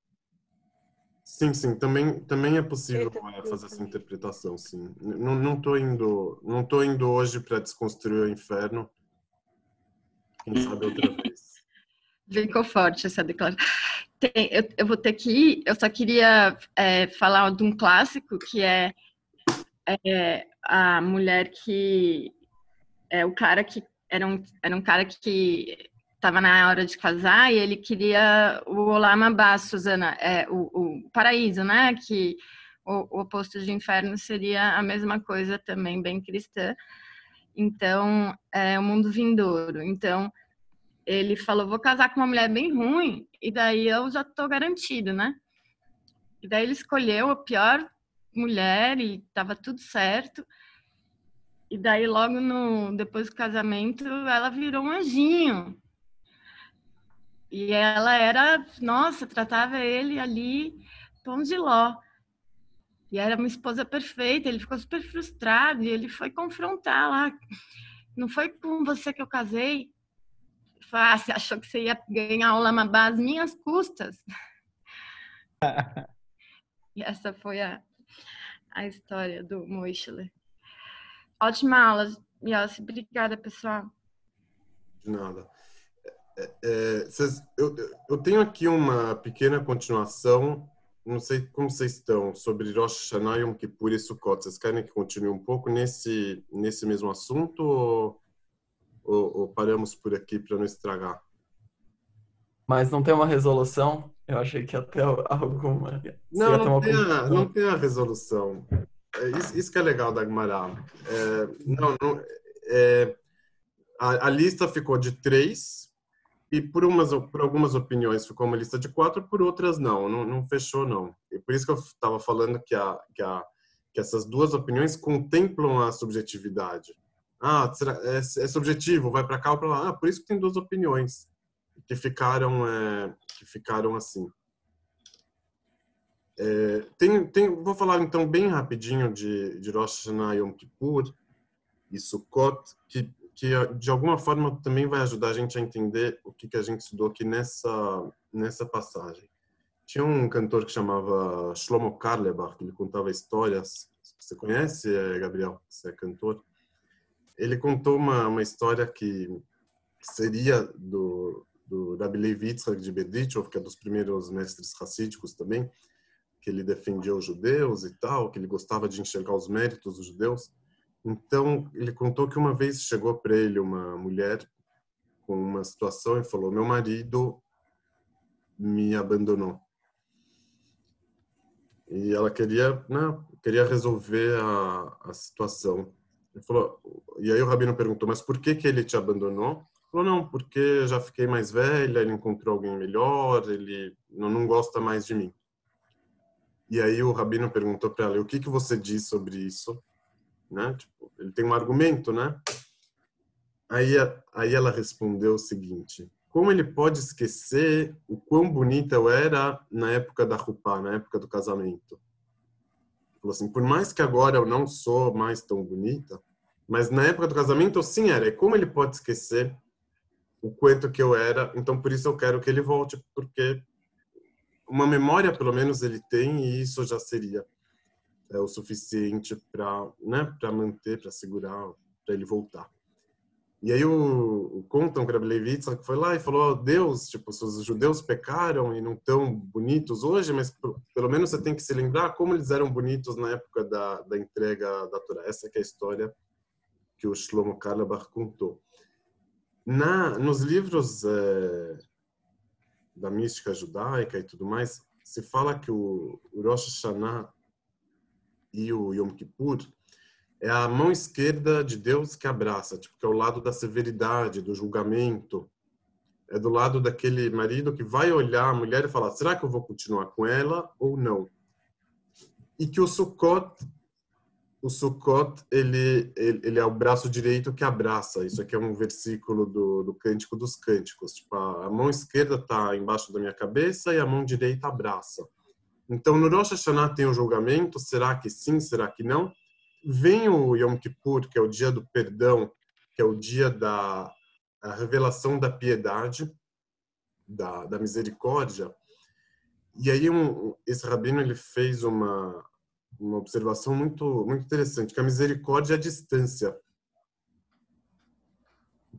Sim, sim, também, também é possível fazer essa interpretação, sim. Não, não tô indo, não tô indo hoje para desconstruir o inferno. Quem sabe outra vez. Ficou forte essa declaração. Tem, eu, eu, vou ter que ir. Eu só queria é, falar de um clássico que é, é, a mulher que é o cara que era um, era um cara que estava na hora de casar e ele queria o Olamabá, Suzana, é, o, o paraíso, né? Que o, o oposto de inferno seria a mesma coisa também, bem cristã. Então, é o mundo vindouro. Então, ele falou: vou casar com uma mulher bem ruim, e daí eu já tô garantido, né? E daí ele escolheu a pior mulher e tava tudo certo. E daí, logo no, depois do casamento, ela virou um anjinho. E ela era, nossa, tratava ele ali, tom de ló. E era uma esposa perfeita, ele ficou super frustrado e ele foi confrontar lá. Não foi com você que eu casei? Ah, você achou que você ia ganhar o Lamabá às minhas custas? e essa foi a, a história do Moichler. Ótima aula, Yossi. Obrigada, pessoal. De nada. É, é, cês, eu, eu tenho aqui uma pequena continuação, não sei como vocês estão, sobre Rosh Hashanah, Yom Kippur e Sukkot. Vocês querem que continue um pouco nesse, nesse mesmo assunto ou, ou, ou paramos por aqui para não estragar? Mas não tem uma resolução? Eu achei que até alguma. Não, não tem, a, não tem a resolução. É, isso, isso, que é legal da Guimarães. É, não, não, é, a, a, lista ficou de três, e por, umas, por algumas opiniões ficou uma lista de quatro, por outras não, não, não fechou não. E por isso que eu estava falando que, a, que, a, que essas duas opiniões contemplam a subjetividade. Ah, é, é subjetivo, vai para cá ou para lá. Ah, por isso que tem duas opiniões que ficaram, é, que ficaram assim. É, tem, tem, vou falar então bem rapidinho de, de Rosh Hashanah Yom Kippur e Sukkot, que, que de alguma forma também vai ajudar a gente a entender o que, que a gente estudou aqui nessa, nessa passagem. Tinha um cantor que chamava Shlomo Karlebach, que ele contava histórias. Você conhece, eh, Gabriel? Você é cantor? Ele contou uma, uma história que seria do, do Rabbi Levi de Berdichov, que é dos primeiros mestres racídicos também, que ele defendia os judeus e tal, que ele gostava de enxergar os méritos dos judeus. Então, ele contou que uma vez chegou para ele uma mulher com uma situação e falou: Meu marido me abandonou. E ela queria, né, queria resolver a, a situação. Ele falou, e aí o rabino perguntou: Mas por que, que ele te abandonou? Falou: Não, porque já fiquei mais velha, ele encontrou alguém melhor, ele não, não gosta mais de mim. E aí o rabino perguntou para ela: O que, que você diz sobre isso? né? Tipo, ele tem um argumento, né? Aí, aí ela respondeu o seguinte: como ele pode esquecer o quão bonita eu era na época da Rupá, na época do casamento? Falou assim: por mais que agora eu não sou mais tão bonita, mas na época do casamento sim era. E como ele pode esquecer o quanto que eu era? Então por isso eu quero que ele volte, porque uma memória pelo menos ele tem e isso já seria é o suficiente para né, manter, para segurar, para ele voltar. E aí o, o contam que Rabelevitz foi lá e falou: Deus, tipo, os judeus pecaram e não tão bonitos hoje, mas pelo menos você tem que se lembrar como eles eram bonitos na época da, da entrega da Torá. Essa é a história que o Shlomo Karlebach contou. Na, nos livros é, da mística judaica e tudo mais, se fala que o Rosh Hashanah e o Yom Kippur é a mão esquerda de Deus que abraça, tipo, que é o lado da severidade, do julgamento. É do lado daquele marido que vai olhar a mulher e falar: será que eu vou continuar com ela ou não? E que o Sukkot, o Sukkot, ele, ele, ele é o braço direito que abraça. Isso aqui é um versículo do, do Cântico dos Cânticos. Tipo, a, a mão esquerda está embaixo da minha cabeça e a mão direita abraça. Então, no Rosh Hashanah tem o julgamento, será que sim, será que não? Vem o Yom Kippur, que é o dia do perdão, que é o dia da revelação da piedade, da, da misericórdia. E aí um, esse rabino ele fez uma uma observação muito muito interessante, que a misericórdia é a distância.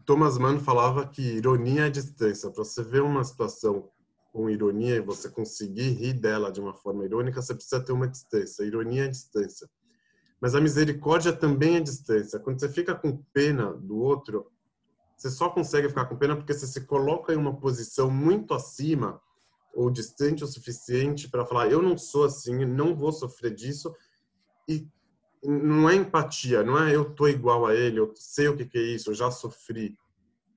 Thomas Mann falava que ironia é distância. Para você ver uma situação com ironia e você conseguir rir dela de uma forma irônica, você precisa ter uma distância. Ironia é distância. Mas a misericórdia também é distância. Quando você fica com pena do outro, você só consegue ficar com pena porque você se coloca em uma posição muito acima ou distante o suficiente para falar: eu não sou assim, não vou sofrer disso. E não é empatia, não é eu tô igual a ele, eu sei o que, que é isso, eu já sofri.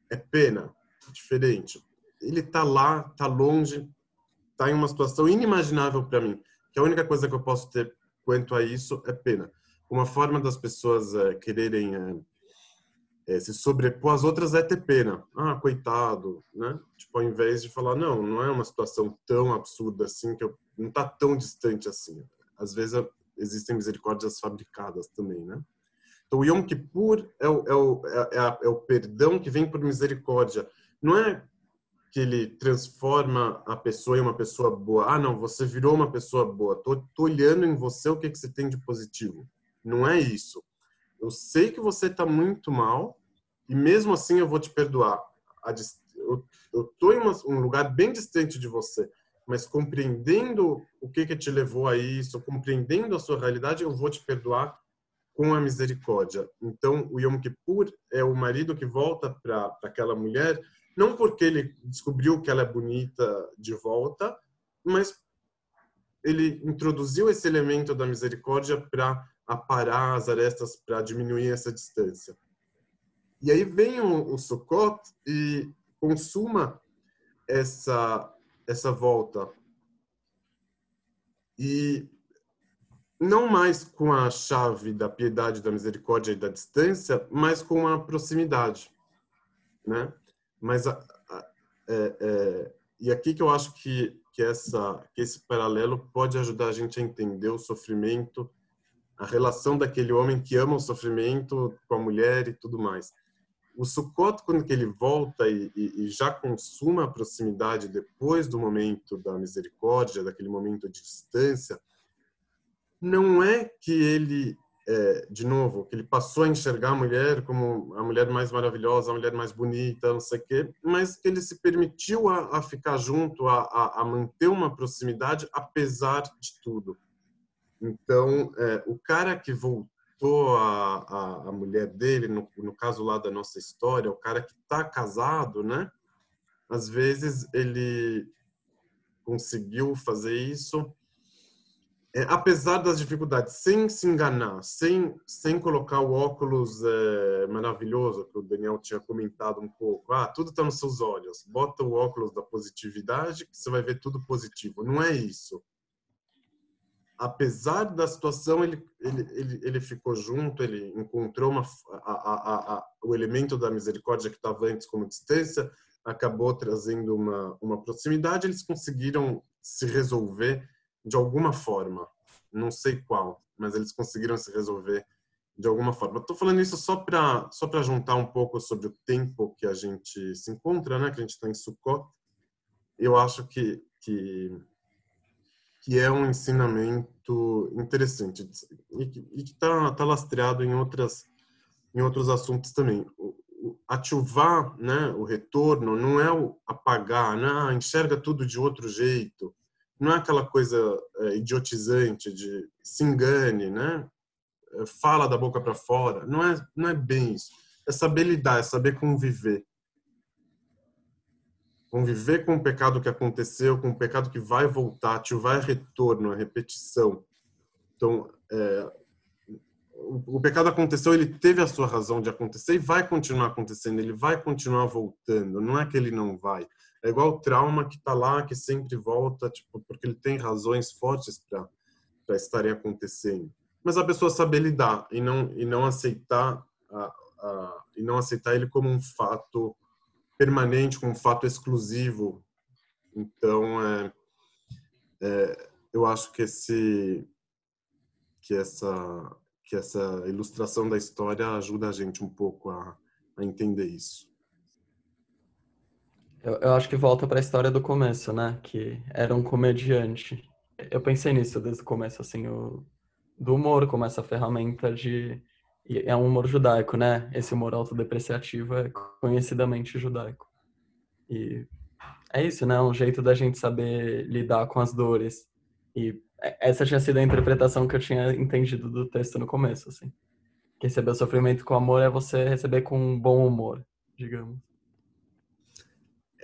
É pena, diferente ele tá lá, tá longe, tá em uma situação inimaginável para mim. Que a única coisa que eu posso ter quanto a isso é pena. Uma forma das pessoas é, quererem é, é, se sobrepor às outras é ter pena. Ah, coitado, né? Tipo, ao invés de falar, não, não é uma situação tão absurda assim, que eu, não tá tão distante assim. Às vezes existem misericórdias fabricadas também, né? Então, o Yom Kippur é o, é o, é, é, é o perdão que vem por misericórdia. Não é que ele transforma a pessoa em uma pessoa boa. Ah, não, você virou uma pessoa boa. Tô, tô olhando em você o que, que você tem de positivo. Não é isso. Eu sei que você está muito mal e mesmo assim eu vou te perdoar. Eu, tô em um lugar bem distante de você, mas compreendendo o que que te levou a isso, compreendendo a sua realidade, eu vou te perdoar com a misericórdia. Então, o Yom Kippur é o marido que volta para aquela mulher não porque ele descobriu que ela é bonita de volta, mas ele introduziu esse elemento da misericórdia para aparar as arestas, para diminuir essa distância. E aí vem o, o Sukkot e consuma essa essa volta. E não mais com a chave da piedade, da misericórdia e da distância, mas com a proximidade, né? Mas a, a, é, é, e aqui que eu acho que que essa que esse paralelo pode ajudar a gente a entender o sofrimento, a relação daquele homem que ama o sofrimento com a mulher e tudo mais. O Sukkot, quando ele volta e, e, e já consuma a proximidade depois do momento da misericórdia, daquele momento de distância, não é que ele é, de novo, que ele passou a enxergar a mulher como a mulher mais maravilhosa, a mulher mais bonita, não sei o quê, mas que ele se permitiu a, a ficar junto, a, a, a, manter uma proximidade apesar de tudo. Então, é, o cara que voltou a, a, mulher dele, no, no caso lá da nossa história, o cara que está casado, né? Às vezes ele conseguiu fazer isso é, apesar das dificuldades, sem se enganar, sem, sem colocar o óculos é, maravilhoso que o Daniel tinha comentado um pouco, ah, tudo está nos seus olhos, bota o óculos da positividade que você vai ver tudo positivo. Não é isso. Apesar da situação, ele, ele, ele, ele ficou junto, ele encontrou uma, a, a, a, o elemento da misericórdia que estava antes como distância, acabou trazendo uma, uma proximidade, eles conseguiram se resolver de alguma forma. Não sei qual, mas eles conseguiram se resolver de alguma forma. Estou falando isso só para só para juntar um pouco sobre o tempo que a gente se encontra, né? Que a gente está em Sukkot. Eu acho que que que é um ensinamento interessante e que está tá lastreado em outras em outros assuntos também. Ativar, né, o retorno não é o apagar, né? enxerga tudo de outro jeito, não é aquela coisa é, idiotizante de se engane, né? Fala da boca para fora. Não é, não é bem isso. É saber lidar, é saber conviver. Conviver com o pecado que aconteceu, com o pecado que vai voltar, te vai retorno, a repetição. Então, é, o, o pecado aconteceu, ele teve a sua razão de acontecer e vai continuar acontecendo, ele vai continuar voltando. Não é que ele não vai. É igual o trauma que está lá, que sempre volta, tipo, porque ele tem razões fortes para estarem acontecendo. Mas a pessoa saber lidar e não e não aceitar a, a, e não aceitar ele como um fato permanente, como um fato exclusivo. Então, é, é, eu acho que esse que essa que essa ilustração da história ajuda a gente um pouco a, a entender isso. Eu, eu acho que volta para a história do começo, né? Que era um comediante. Eu pensei nisso desde o começo, assim, o, do humor como essa ferramenta de. É um humor judaico, né? Esse humor autodepreciativo é conhecidamente judaico. E é isso, né? Um jeito da gente saber lidar com as dores. E essa tinha sido a interpretação que eu tinha entendido do texto no começo, assim. Que receber o sofrimento com amor é você receber com um bom humor, digamos.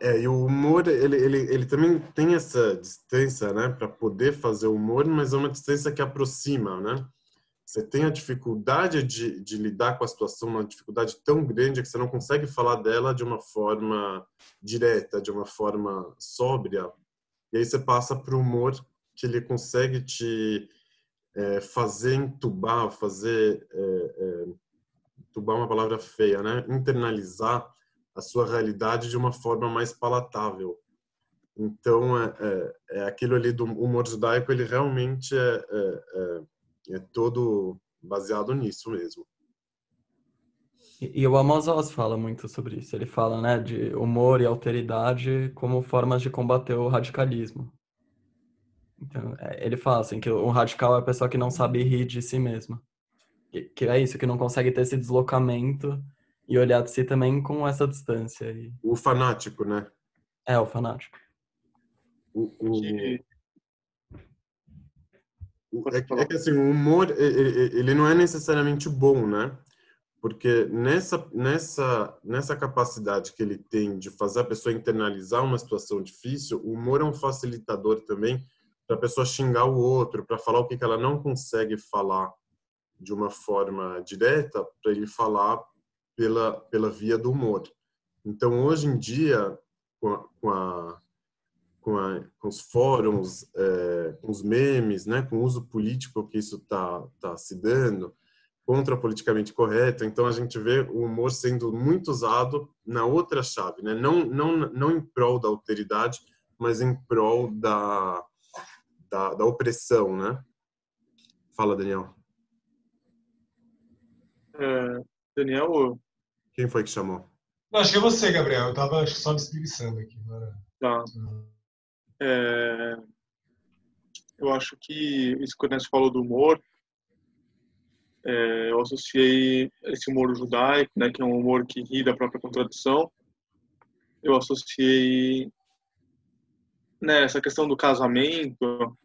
É, e o humor, ele, ele, ele também tem essa distância, né, para poder fazer humor, mas é uma distância que aproxima, né? Você tem a dificuldade de, de lidar com a situação, uma dificuldade tão grande que você não consegue falar dela de uma forma direta, de uma forma sóbria. E aí você passa para o humor que ele consegue te é, fazer entubar, fazer é, é, entubar é uma palavra feia, né? Internalizar a sua realidade de uma forma mais palatável. Então, é, é, é aquilo ali do humor judaico, ele realmente é, é, é, todo baseado nisso mesmo. E, e o Amos Oz fala muito sobre isso. Ele fala, né, de humor e alteridade como formas de combater o radicalismo. Então, é, ele fala assim que o radical é a pessoa que não sabe rir de si mesma. Que, que é isso, que não consegue ter esse deslocamento e olhar de si também com essa distância. E... O fanático, né? É, o fanático. O, o... É, é, que assim, o humor, ele não é necessariamente bom, né? Porque nessa, nessa, nessa capacidade que ele tem de fazer a pessoa internalizar uma situação difícil, o humor é um facilitador também para a pessoa xingar o outro, para falar o que ela não consegue falar de uma forma direta, para ele falar pela, pela via do humor. Então, hoje em dia, com, a, com, a, com, a, com os fóruns, é, com os memes, né, com o uso político que isso está tá se dando, contra politicamente correto, então a gente vê o humor sendo muito usado na outra chave, né? não, não, não em prol da alteridade, mas em prol da, da, da opressão, né? Fala, Daniel. É, Daniel, Quem foi que chamou? Não, acho que é você, Gabriel. Eu tava acho que só me espreguiçando aqui. Agora. tá. É, eu acho que isso que o falou do humor, é, eu associei esse humor judaico, né, que é um humor que ri da própria contradição. Eu associei né, essa questão do casamento,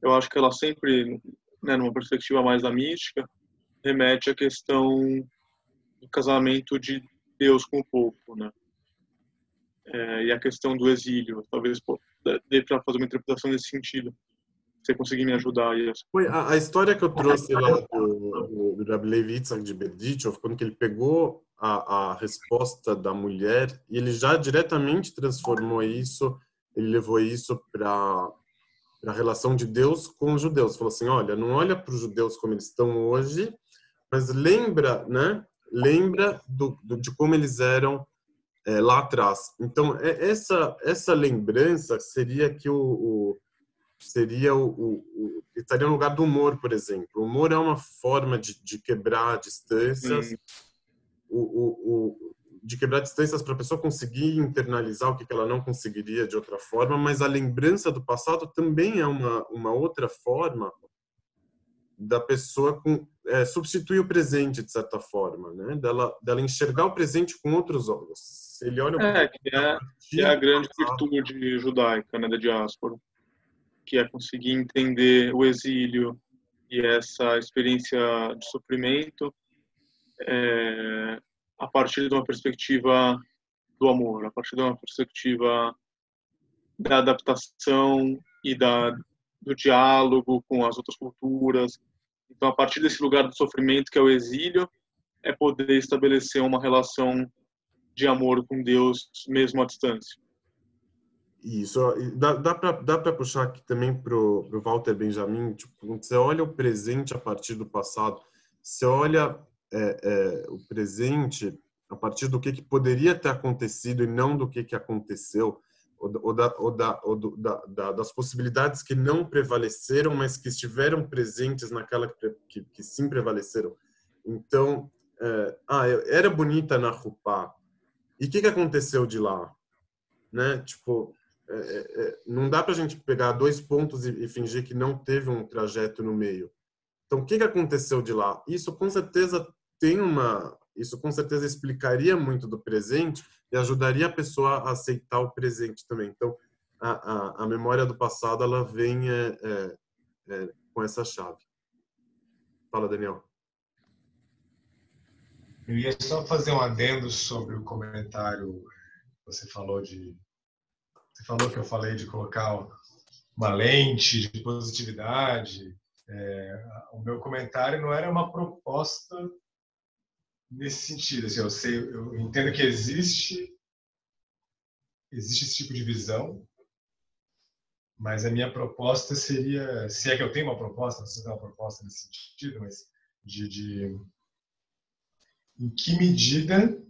eu acho que ela sempre, né, numa perspectiva mais da mística, remete à questão do casamento de Deus com o povo, né? É, e a questão do exílio, talvez pô, dê para fazer uma interpretação nesse sentido. Se você conseguir me ajudar aí. Foi a, a história que eu trouxe lá do, do, Rabbi Levi Yitzhak de Berdichov, quando que ele pegou a, a resposta da mulher e ele já diretamente transformou isso, ele levou isso para a relação de Deus com os judeus. Falou assim, olha, não olha para os judeus como eles estão hoje, mas lembra, né? Lembra do, do de como eles eram é, lá atrás. Então, é, essa essa lembrança seria que o, o seria o, o, estaria no lugar do humor, por exemplo. O humor é uma forma de, de quebrar distâncias, o, o, de quebrar distâncias para a pessoa conseguir internalizar o que ela não conseguiria de outra forma, mas a lembrança do passado também é uma, uma outra forma da pessoa com, é, substituir o presente de certa forma, né? Dela, dela enxergar o presente com outros olhos. Ele olha é, que é, que é a grande virtude judaica, né, da diáspora, que é conseguir entender o exílio e essa experiência de sofrimento é, a partir de uma perspectiva do amor, a partir de uma perspectiva da adaptação e da do diálogo com as outras culturas, então, a partir desse lugar do sofrimento, que é o exílio, é poder estabelecer uma relação de amor com Deus, mesmo à distância. Isso, dá, dá para puxar aqui também para o Walter Benjamin, tipo, você olha o presente a partir do passado, você olha é, é, o presente a partir do que, que poderia ter acontecido e não do que, que aconteceu, ou, da, ou, da, ou do, da, da, das possibilidades que não prevaleceram, mas que estiveram presentes naquela que, que, que sim prevaleceram. Então, é, ah, era bonita na Rupá. E o que, que aconteceu de lá? Né? Tipo, é, é, é não dá para a gente pegar dois pontos e, e, fingir que não teve um trajeto no meio. Então, o que, que aconteceu de lá? Isso com certeza tem uma, isso com certeza explicaria muito do presente e ajudaria a pessoa a aceitar o presente também. Então, a, a, a memória do passado ela vem é, é, é, com essa chave. Fala, Daniel. Eu ia só fazer um adendo sobre o comentário que você falou de. Você falou que eu falei de colocar uma lente de positividade. É, o meu comentário não era uma proposta nesse sentido. Assim, eu, sei, eu entendo que existe existe esse tipo de visão, mas a minha proposta seria, se é que eu tenho uma proposta, não sei se tem uma proposta nesse sentido, mas de, de em que medida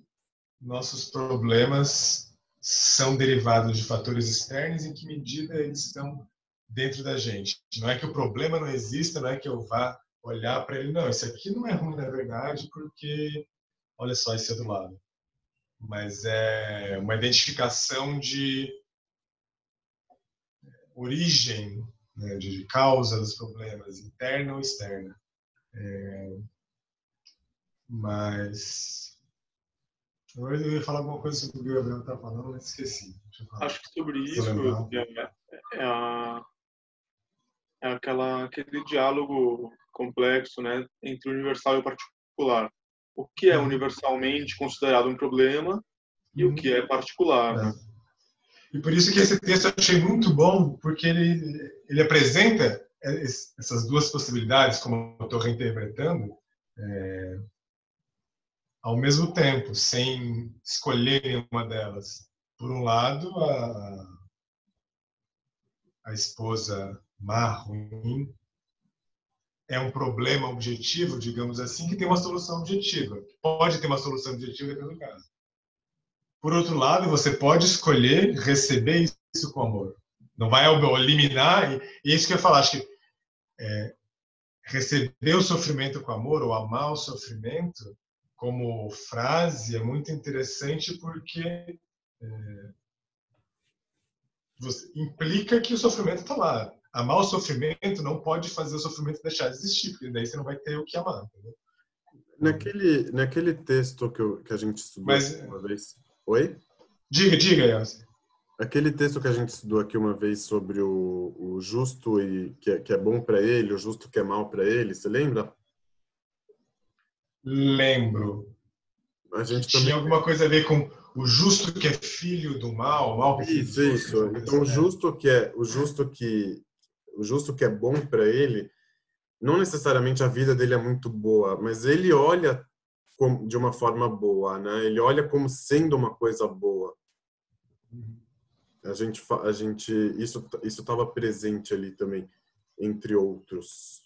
nossos problemas são derivados de fatores externos, em que medida eles estão dentro da gente. Não é que o problema não exista, não é que eu vá olhar para ele, não, isso aqui não é ruim na verdade, porque olha só esse do lado. Mas é uma identificação de origem, né, de causa dos problemas, interna ou externa. É, mas eu ia falar alguma coisa sobre o que o Gabriel está falando, mas esqueci. Acho que sobre isso é, é, a, é aquela, aquele diálogo complexo né, entre o universal e o particular o que é uhum. universalmente considerado um problema e o que é particular. É. E por isso que esse texto eu achei muito bom, porque ele, ele apresenta essas duas possibilidades, como eu estou reinterpretando, é, ao mesmo tempo, sem escolher nenhuma delas. Por um lado, a, a esposa má, ruim, é um problema objetivo, digamos assim, que tem uma solução objetiva. Pode ter uma solução objetiva dependendo do caso. Por outro lado, você pode escolher receber isso com amor. não vai eliminar. E, e é isso que eu ia falar, acho que é, receber o sofrimento com amor ou amar o sofrimento como frase é muito interessante porque é, você, implica que o sofrimento está lá. Amar o sofrimento não pode fazer o sofrimento deixar de existir, porque daí você não vai ter o que amar. Naquele, naquele texto que, eu, que a gente estudou Mas- uma vez. Oi? Diga, diga, Elcio. Aquele texto que a gente estudou aqui uma vez sobre o, o justo e que é, que é bom para ele, o justo que é mal para ele, você lembra? Lembro. A gente Tinha também alguma coisa a ver com o justo que é filho do mal, mal Isso, isso. Então o justo que é o justo que o justo que é bom para ele, não necessariamente a vida dele é muito boa, mas ele olha de uma forma boa, né? Ele olha como sendo uma coisa boa. A gente a gente isso isso estava presente ali também entre outros.